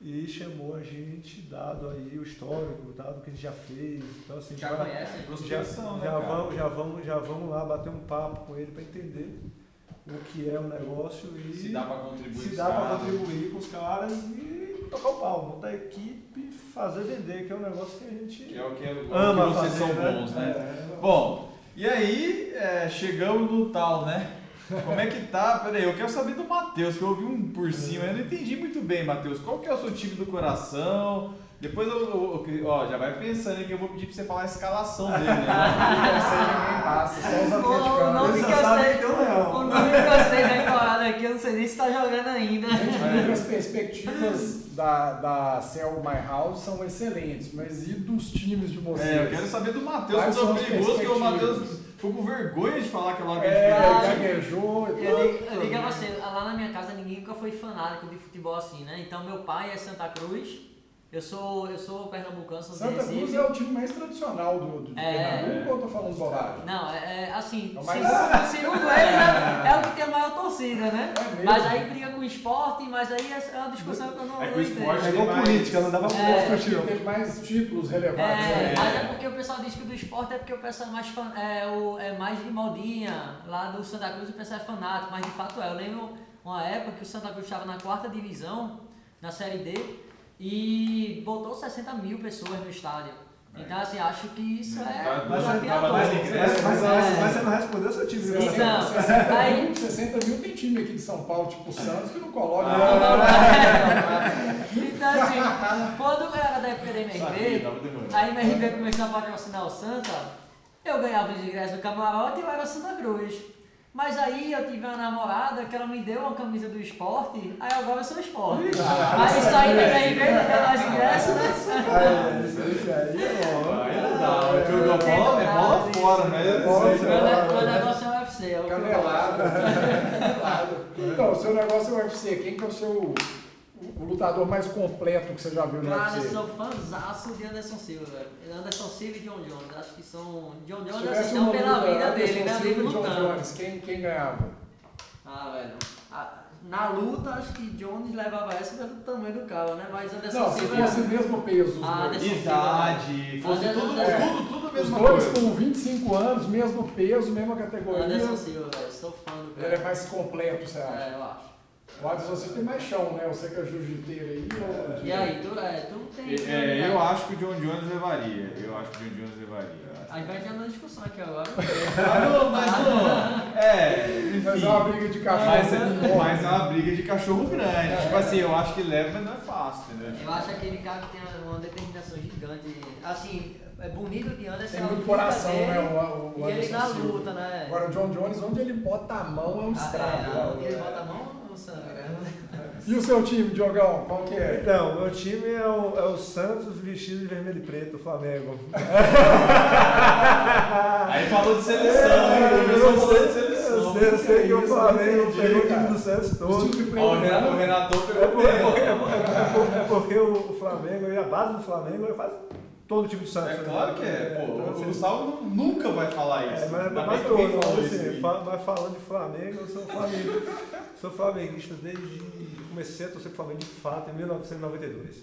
e chamou a gente, dado aí o histórico, dado o que a gente já fez. Então, assim, já conhece já, já, né, já vamos, já, vamos, já vamos lá bater um papo com ele para entender o que é o negócio e se dá para contribuir, se dá para contribuir com os caras e tocar o pau, montar a equipe fazer vender, que é um negócio que a gente que é o que, é, ama que vocês fazer, são né? bons, né? É, Bom, e aí é, chegamos no tal, né? Como é que tá? Peraí, eu quero saber do Matheus, que eu ouvi um por cima, eu não entendi muito bem, Matheus. Qual que é o seu time do coração? Depois eu, eu, ó, já vai pensando que eu vou pedir pra você falar a escalação dele, né? ninguém passa, só os atleticanos. O nome que eu sei, o nome que eu sei decorado aqui, eu não sei nem se tá jogando ainda. Gente, as perspectivas da, da Cell My House são excelentes, mas e dos times de vocês? É, eu quero saber do Matheus, que eu tô perigoso, que o Matheus ficou com vergonha de falar aquela vez. É, gaguejou e Eu digo, eu digo a você, lá na minha casa ninguém nunca foi fanático de futebol assim, né? Então meu pai é Santa Cruz, eu sou, eu sou pernambucano, sou Santa Cruz é o time mais tradicional do, do é, Pernambuco ou eu tô falando bobagem? Não, é, é assim, é mais... segundo, é, é, o que tem a maior torcida, né? É mas aí briga com o esporte, mas aí é, é uma discussão que eu não, é não entendo. É igual mais... política, não dava pra é, discutir. Teve mais títulos relevantes. É, mas é porque o pessoal diz que do esporte é porque o pessoal é mais, fan, é, o, é mais de modinha, lá do Santa Cruz o pessoal é fanático, mas de fato é. Eu lembro uma época que o Santa Cruz estava na quarta divisão, na Série D, e botou 60 mil pessoas no estádio. Então, assim, acho que isso é mas, desafiador. Mas, mas, mas, é. mas, você não respondeu seu time. Né? Então, 60, aí... 60 mil tem time aqui de São Paulo, tipo o Santos, que não coloca. Ah, não, não, então, assim, quando eu era da época da MRV, a MRV começou a patrocinar o Santa, eu ganhava os ingressos do camarote e eu era Santa Cruz. Mas aí eu tive uma namorada que ela me deu uma camisa do esporte, aí agora eu sou esporte. Ah, aí isso aí também veio me mais ingresso, né? Isso aí é bom. Aí não dá. Jogou bola, é bola fora, né? Meu negócio é o UFC. É Canelado. Então, o seu negócio é o UFC. Quem que é o seu o lutador mais completo que você já viu no Cara, UFC? Cara, eu sou fãzaço de Anderson Silva, velho. Anderson Silva e John Jones. Acho que são. John Jones, assim, não pela luta, vida dele, né? Silva e John Jones, quem, quem ganhava? Ah, velho. na luta, acho que Jones levava essa pelo tamanho do cara, né? Mas Anderson não, Silva. Não, se fosse o mesmo peso. Ah, Idade, fosse tudo, é, tudo, tudo mesmo. Os dois com 25 anos, mesmo peso, mesma categoria. Anderson Silva, velho. Sou fã do cara. Ele é mais completo, você acha? É, eu acho. O Adson, você tem mais chão, né? Você que é jiu-jiteiro aí. Ou... E aí, tu, é, tu tem. É, eu acho que o John Jones levaria. Eu acho que o John Jones levaria. Aí vai entrar na discussão aqui agora. mas não, mas não. É, enfim. Mas é uma briga de cachorro. Mas é, mas é uma briga de cachorro grande. É, tipo assim, eu acho que leva, mas não é fácil, entendeu? Eu acho aquele cara que tem uma determinação gigante. Assim, é bonito de Anderson. Tem muito coração, dele, né? O, o e ele na luta, né? Agora o John Jones, onde ele bota a mão é um estrago. Ah, é, onde ele bota a mão e o seu time, Diogão, qual que é? Então, meu time é o, é o Santos vestido de vermelho e preto, o Flamengo. Aí falou de seleção, é, eu, eu, falou de seleção. Eu sei, eu sei que, o Flamengo pegou o time do Santos todo. Ó, o Renato, o Renato pegou é porque, é, porque, é, porque o Flamengo, e a base do Flamengo é quase todo time do Santos. É claro que é. Pô, então, o Gustavo nunca vai falar isso. É, mas, mas, mas, todo, assim, mas falando de Flamengo, eu sou Flamengo. Sou flamenguista desde comecei a torcer pro Flamengo de fato em 1992.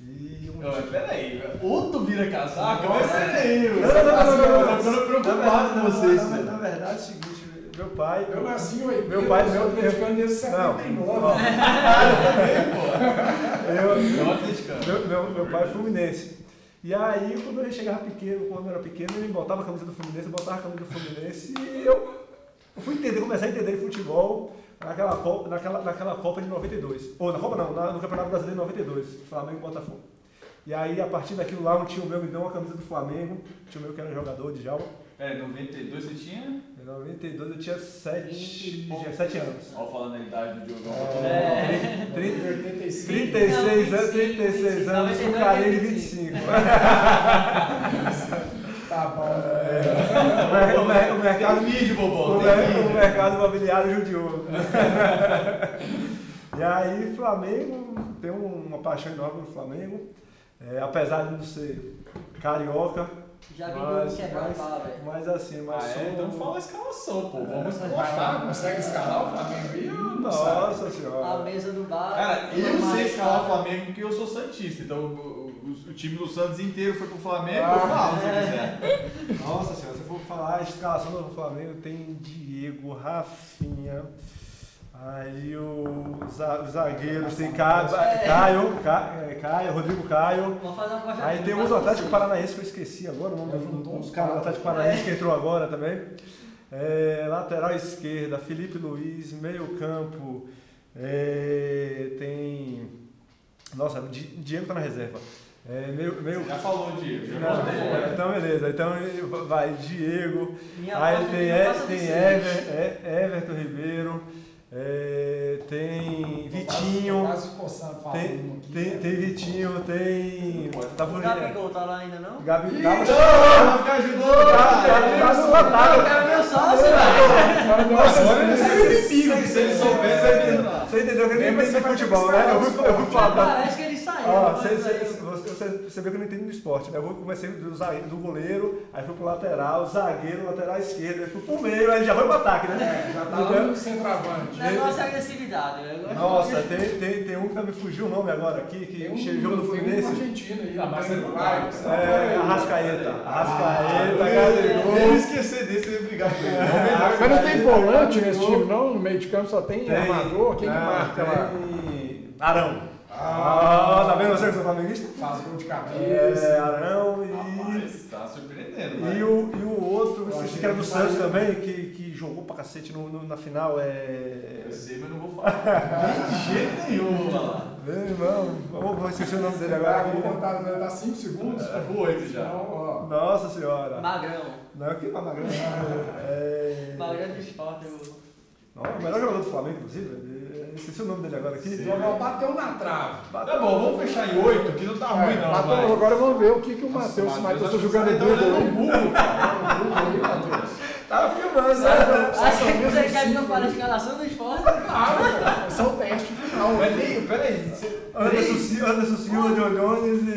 E um dia... Peraí, outro vira casaca? Mas peraí, não, não, não, não, não, preocupado com vocês. Na, verdade é o seguinte, meu pai. Eu nasci em 80, meu pai, meu atleticano desde 79. Eu, meu, meu, meu pai é fluminense. E aí, quando ele chegava pequeno, quando eu era pequeno, ele botava a camisa do Fluminense, eu botava a camisa do Fluminense e eu, eu fui entender, começar a entender futebol naquela Copa, naquela, naquela Copa de 92. Ou na Copa não, na, no Campeonato Brasileiro de 92, Flamengo e Botafogo. E aí, a partir daquilo lá, um tio meu me deu uma camisa do Flamengo, um tio meu que era jogador de Jalma. É, 92 você tinha? Em 92 eu tinha 7, Vinte e pouco. tinha 7 anos. Olha falando a idade do Diogão. É. Em 85. 36 Não, anos, 36 anos, com 25, carinho de 25. 25. Tá bom. É, o, mer- o mercado vídeo, bobão, o, mer- vídeo. o mercado imobiliário judiou. e aí, Flamengo, tem uma paixão enorme no Flamengo. É, apesar de não ser carioca, Já vi mas, do quebrar mas, bala, velho. mas assim, mas Ah, sou... é? Então fala a escalação, pô. Vamos Vai lá, escalachar. consegue escalar o Flamengo sabe? Nossa A senhora. mesa do bar. Cara, eu sei escalar o. Flamengo porque eu sou Santista. Então o, time do Santos inteiro foi pro Flamengo, Ah, eu falo se quiser. Nossa senhora, se eu for falar a escalação do Flamengo, tem Diego, Rafinha, aí os za- os zagueiros, tem Ca- É. Caio, Ca- é, Caio, Rodrigo Caio. Aí tem um do Atlético Paranaense que eu esqueci agora, o nome dos dos caras do Atlético Paranaense que entrou agora também. É, lateral esquerda, Felipe Luiz, meio campo, é, tem. Nossa, o Di- Diego tá na reserva. É, meio, meio... Já falou, Diego. Já Não, falou. então beleza, então vai Diego, Minha aí tem, não passa tem. Ever, é- Everton Ribeiro, é, tem Vitinho, tem, tem, tem Vitinho, tem. Tá O bonito. Gabigol tá lá ainda não? Gabi, Gabi, Vai ficar ajudando, Gabi, cara. Gabi, Gabi, Eu Gabi, quero meu sócio, velho. Olha assistência. Se ele- se ele soubesse, lá. Você entendeu que eu nem que em você futebol, né? Eu fui, falar. Parece que ele você, você, eu- você, vê que eu não entendo do esporte, né? Eu comecei do, zagueiro, do goleiro, aí fui pro lateral, zagueiro, lateral esquerdo, aí fui pro meio, aí já foi pro ataque, né? É, já tá lá no centroavante. Negócio é agressividade, né? Nossa, tem, tem, tem um que me fugiu o nome agora aqui, que Tem um, chegou no tem um Fluminense. argentino aí, Ah, mas é Uruguai, Uruguai, É, Arrascaeta. Arrascaeta, Eu Gabigol. vou esquecer desse e brigar com ele. É. Mas não tem volante nesse time, não? No meio de campo só tem, armador? Quem marca lá? Arão. Ah, tá vendo você que sou flamenguista? Faz gol de cabeça. É, Arão e. Rapaz, tá surpreendendo, E o, e o outro, Eu esse achei que era do Santos também, que, que jogou pra cacete no, no- na final, é. Eu sei, mas não vou falar. De jeito nenhum, vou falar. Meu irmão, vou, vou esquecer o nome dele agora vou aqui. contar, vai dar 5 segundos. É, oito já. Então. Nossa senhora. Magrão. Não, que magrão. É. Magrão do esporte. eu- Não, o melhor jogador do Flamengo, inclusive. É- Esqueci o nome dele agora aqui. Jogou, bateu na trave. Tá bom, vamos fechar em oito, que não tá ruim não, Bateu- vai. Agora vamos ver o que, que o Matheus, se o Matheus, tá jogando você no tá filmando, né? Acho que mesmo você quer que eu cinco. fale a escalação do esporte? Claro, esse é o teste final. Mas nem, peraí. Anderson, Anderson Silva, John Jones e.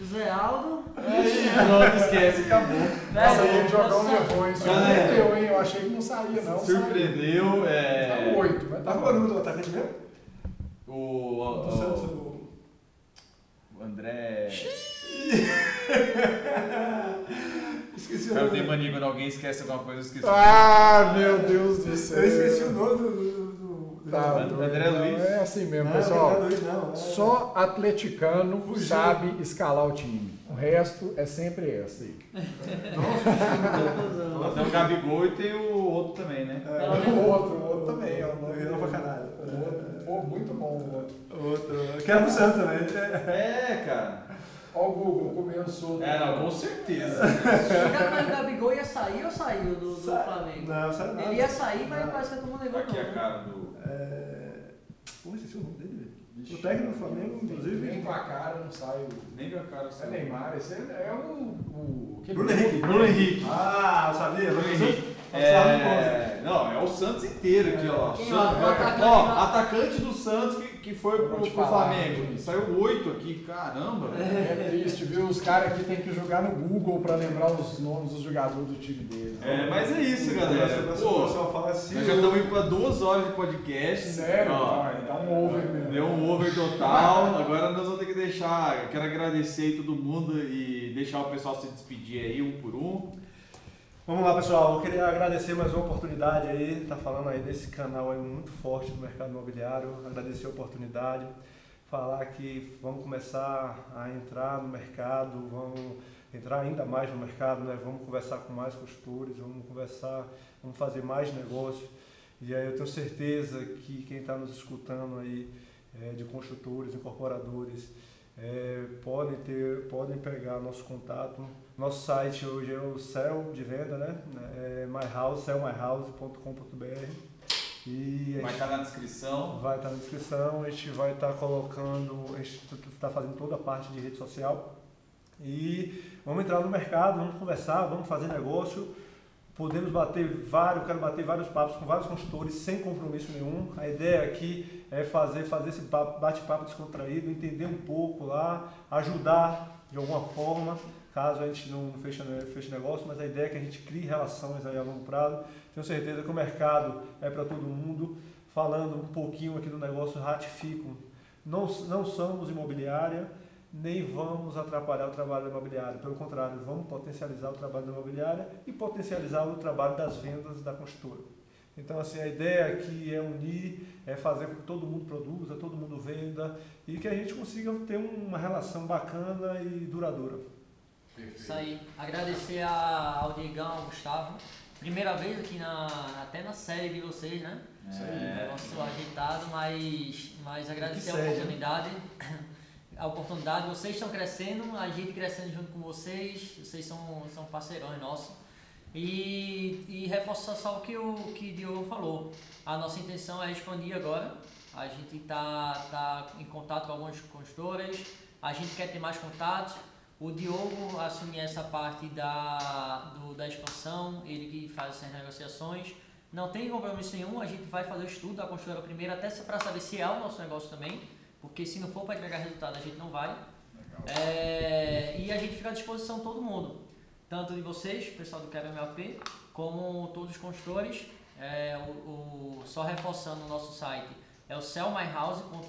José Aldo. Pronto, esquece, acabou. Nossa, Né? ele jogou Eu só- levou, hein? Eu achei que não saía, não. Surpreendeu. Tá é... oito, mas Tá tá falando bom. do atacante mesmo? O, o, Do Santos, o, o- o André... Esqueci O o nome. tem mania quando alguém esquece alguma coisa, eu esqueci. Ah, meu Deus do céu. Eu esqueci o nome do. do, do- do- Tá, André doido. Luiz. É assim mesmo, Não, pessoal. André Luiz não, é. Só atleticano Fugiu. sabe escalar o time. O resto é sempre essa aí. Tem o Gabigol e tem o outro também, né? É, O outro, o outro também. ó. Ganhou pra caralho. O outro, pô, muito bom o outro. Outro. Que era pro Santos também. É, cara. Ó o Google solto. É, não, com certeza. O Gabriel Gabigol ia sair ou saiu do, do Flamengo? Não, sabe nada. Ele ia sair, mas Não. parece que a turma levou Aqui é a não. cara do... É... Pô, esqueci o nome dele, O técnico do Flamengo, inclusive. Nem com a cara não sai o. Nem com a cara. É Neymar, esse é, é o. o Bruno Henrique. Bruno Henrique. Ah, eu sabia. Bruno Henrique. É, não, é o Santos inteiro aqui, ó. Santos- ó, o atacante ó, lá? atacante do Santos que, que foi pro, pro Flamengo. Saiu oito aqui, caramba. É triste, viu? Os caras aqui tem que jogar no Google pra lembrar os nomes dos jogadores do time deles. É, mas é isso, galera. Pô, pessoal fala assim. nós já estamos indo pra duas horas de podcast. Sério? Ó, Então, dá um over mesmo. Deu um over total. Agora nós vamos ter que deixar. Eu quero agradecer aí todo mundo e deixar o pessoal se despedir aí um por um. Vamos lá, pessoal. Eu queria agradecer mais uma oportunidade aí, tá falando aí desse canal aí muito forte do mercado imobiliário. Agradecer a oportunidade, falar que vamos começar a entrar no mercado, vamos entrar ainda mais no mercado, né? Vamos conversar com mais consultores, vamos conversar, vamos fazer mais negócio. E aí eu tenho certeza que quem está nos escutando aí é, de construtores, incorporadores, é, podem, ter, podem pegar nosso contato. Nosso site hoje é o céu de venda, né? É myhouse, cellmyhouse.com.br. E vai estar tá na descrição. Vai estar tá na descrição. A gente vai estar tá colocando, a gente está fazendo toda a parte de rede social. E vamos entrar no mercado, vamos conversar, vamos fazer negócio. Podemos bater vários, quero bater vários papos com vários consultores sem compromisso nenhum. A ideia aqui é fazer, fazer esse bate-papo descontraído, entender um pouco lá, ajudar de alguma forma, caso a gente não feche, feche negócio, mas a ideia é que a gente crie relações aí a longo prazo. Tenho certeza que o mercado é para todo mundo. Falando um pouquinho aqui do negócio, ratifico. Não, não somos imobiliária, nem vamos atrapalhar o trabalho da imobiliária. Pelo contrário, vamos potencializar o trabalho da imobiliária e potencializar o trabalho das vendas da construtora. Então, assim, a ideia aqui é unir, é fazer com que todo mundo produza, todo mundo venda e que a gente consiga ter uma relação bacana e duradoura. Perfeito. Isso aí. Agradecer ao Diegão, ao Gustavo. Primeira vez aqui na, até na série de vocês, né? Isso aí. É, nosso agitado, mas, mas agradecer a oportunidade. a oportunidade. Vocês estão crescendo, a gente crescendo junto com vocês, vocês são, são parceirões nossos. E, e reforçar só o que o que Diogo falou. A nossa intenção é expandir agora. A gente está tá em contato com algumas consultoras, a gente quer ter mais contatos. O Diogo assumir essa parte da, do, da expansão, ele que faz essas negociações. Não tem compromisso nenhum, a gente vai fazer o estudo da construtora primeiro, até para saber se é o nosso negócio também porque se não for para entregar resultado, a gente não vai. É, e a gente fica à disposição de todo mundo, tanto de vocês, pessoal do QMLP, como todos os consultores. É, o, o, só reforçando o nosso site, é o sellmyhouse.com.br,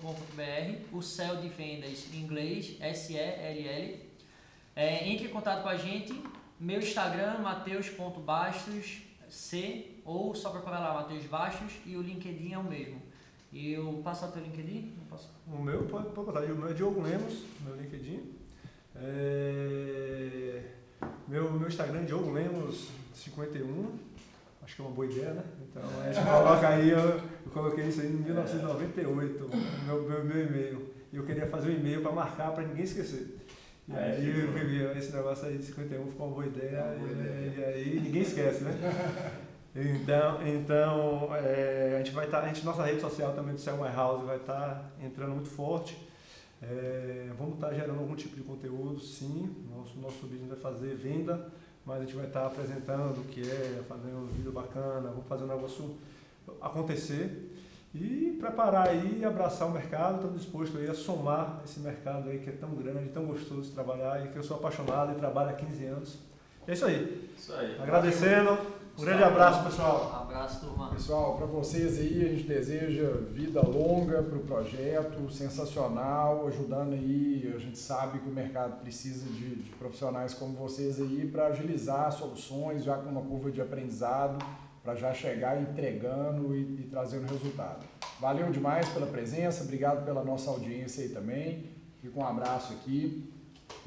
o cell de vendas em inglês, S-E-L-L. É, entre em contato com a gente, meu Instagram, mateus.bastos, C, ou só procurar lá, Mateus Bastos, e o LinkedIn é o mesmo. E eu passo o teu LinkedIn? O meu pode, pode botar. O meu é Diogo Lemos, meu LinkedIn. É... Meu, meu Instagram é Diogo Lemos 51. Acho que é uma boa ideia, né? Então a gente coloca aí, eu, eu coloquei isso aí em 1998, meu, meu, meu e-mail. E eu queria fazer um e-mail para marcar para ninguém esquecer. E aí eu vi esse negócio aí de 51 ficou uma boa ideia, uma boa ideia. E, e aí ninguém esquece, né? Então, então é, a gente vai estar, tá, a gente, nossa rede social também do Cell My House vai estar tá entrando muito forte. É, vamos estar tá gerando algum tipo de conteúdo, sim. Nosso, nosso business vai fazer venda, mas a gente vai estar apresentando o que é, fazendo um vídeo bacana, vamos fazer o negócio acontecer e preparar aí e abraçar o mercado. Estamos dispostos aí a somar esse mercado aí que é tão grande, tão gostoso de trabalhar e que eu sou apaixonado e trabalho há 15 anos. É isso aí. Isso aí. Agradecendo. Um grande abraço, pessoal. Um abraço, turma. Pessoal, para vocês aí, a gente deseja vida longa para o projeto, sensacional, ajudando aí. A gente sabe que o mercado precisa de, de profissionais como vocês aí para agilizar soluções, já com uma curva de aprendizado, para já chegar entregando e, e trazendo resultado. Valeu demais pela presença, obrigado pela nossa audiência aí também. Fica um abraço aqui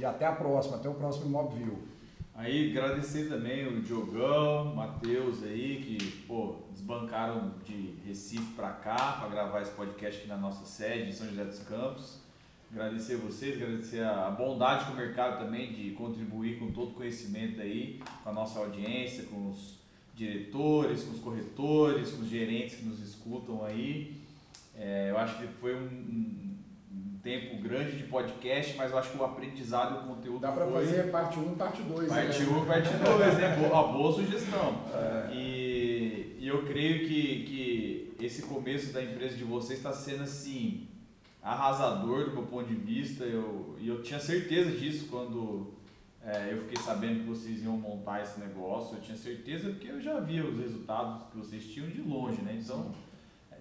e até a próxima, até o próximo MobView. Aí agradecer também o Diogão, Matheus aí, que pô, desbancaram de Recife para cá para gravar esse podcast aqui na nossa sede em São José dos Campos. Agradecer vocês, agradecer a bondade com o mercado também de contribuir com todo o conhecimento aí, com a nossa audiência, com os diretores, com os corretores, com os gerentes que nos escutam aí. É, eu acho que foi um tempo grande de podcast, mas eu acho que o aprendizado e o conteúdo. Dá para fazer parte 1 parte 2. Parte 1 né? parte 2, né? Boa, boa sugestão. É. E, e eu creio que, que esse começo da empresa de vocês está sendo assim arrasador do meu ponto de vista. Eu, e eu tinha certeza disso quando é, eu fiquei sabendo que vocês iam montar esse negócio. Eu tinha certeza porque eu já via os resultados que vocês tinham de longe, né? Então,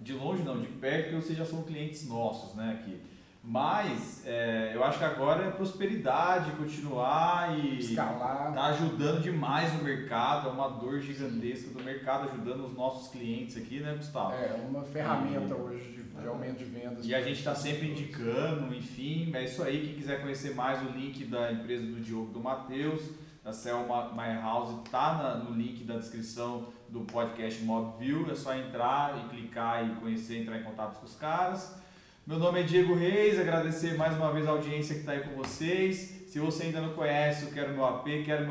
de longe não, de perto, porque vocês já são clientes nossos, né? Aqui. Mas é, eu acho que agora é prosperidade, continuar e escalar. Tá ajudando demais o mercado, é uma dor gigantesca do mercado, ajudando os nossos clientes aqui, né, Gustavo? É uma ferramenta e, hoje de, de, aumento de vendas. E a gente está sempre indicando, enfim, é isso aí. Quem quiser conhecer mais o link da empresa do Diogo do Matheus, da Selma My House, tá no link da descrição do podcast Mobview. É só entrar e clicar e conhecer, entrar em contato com os caras. Meu nome é Diego Reis, agradecer mais uma vez a audiência que está aí com vocês. Se você ainda não conhece o Quero Meu AP, quero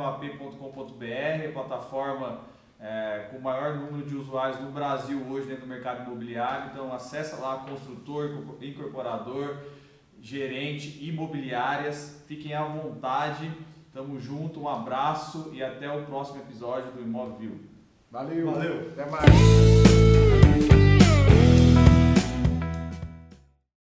plataforma é, com o maior número de usuários no Brasil hoje dentro do mercado imobiliário. Então acessa lá construtor, incorporador, gerente, imobiliárias. Fiquem à vontade. Tamo junto, um abraço e até o próximo episódio do Imóvel Valeu. Valeu. Até mais.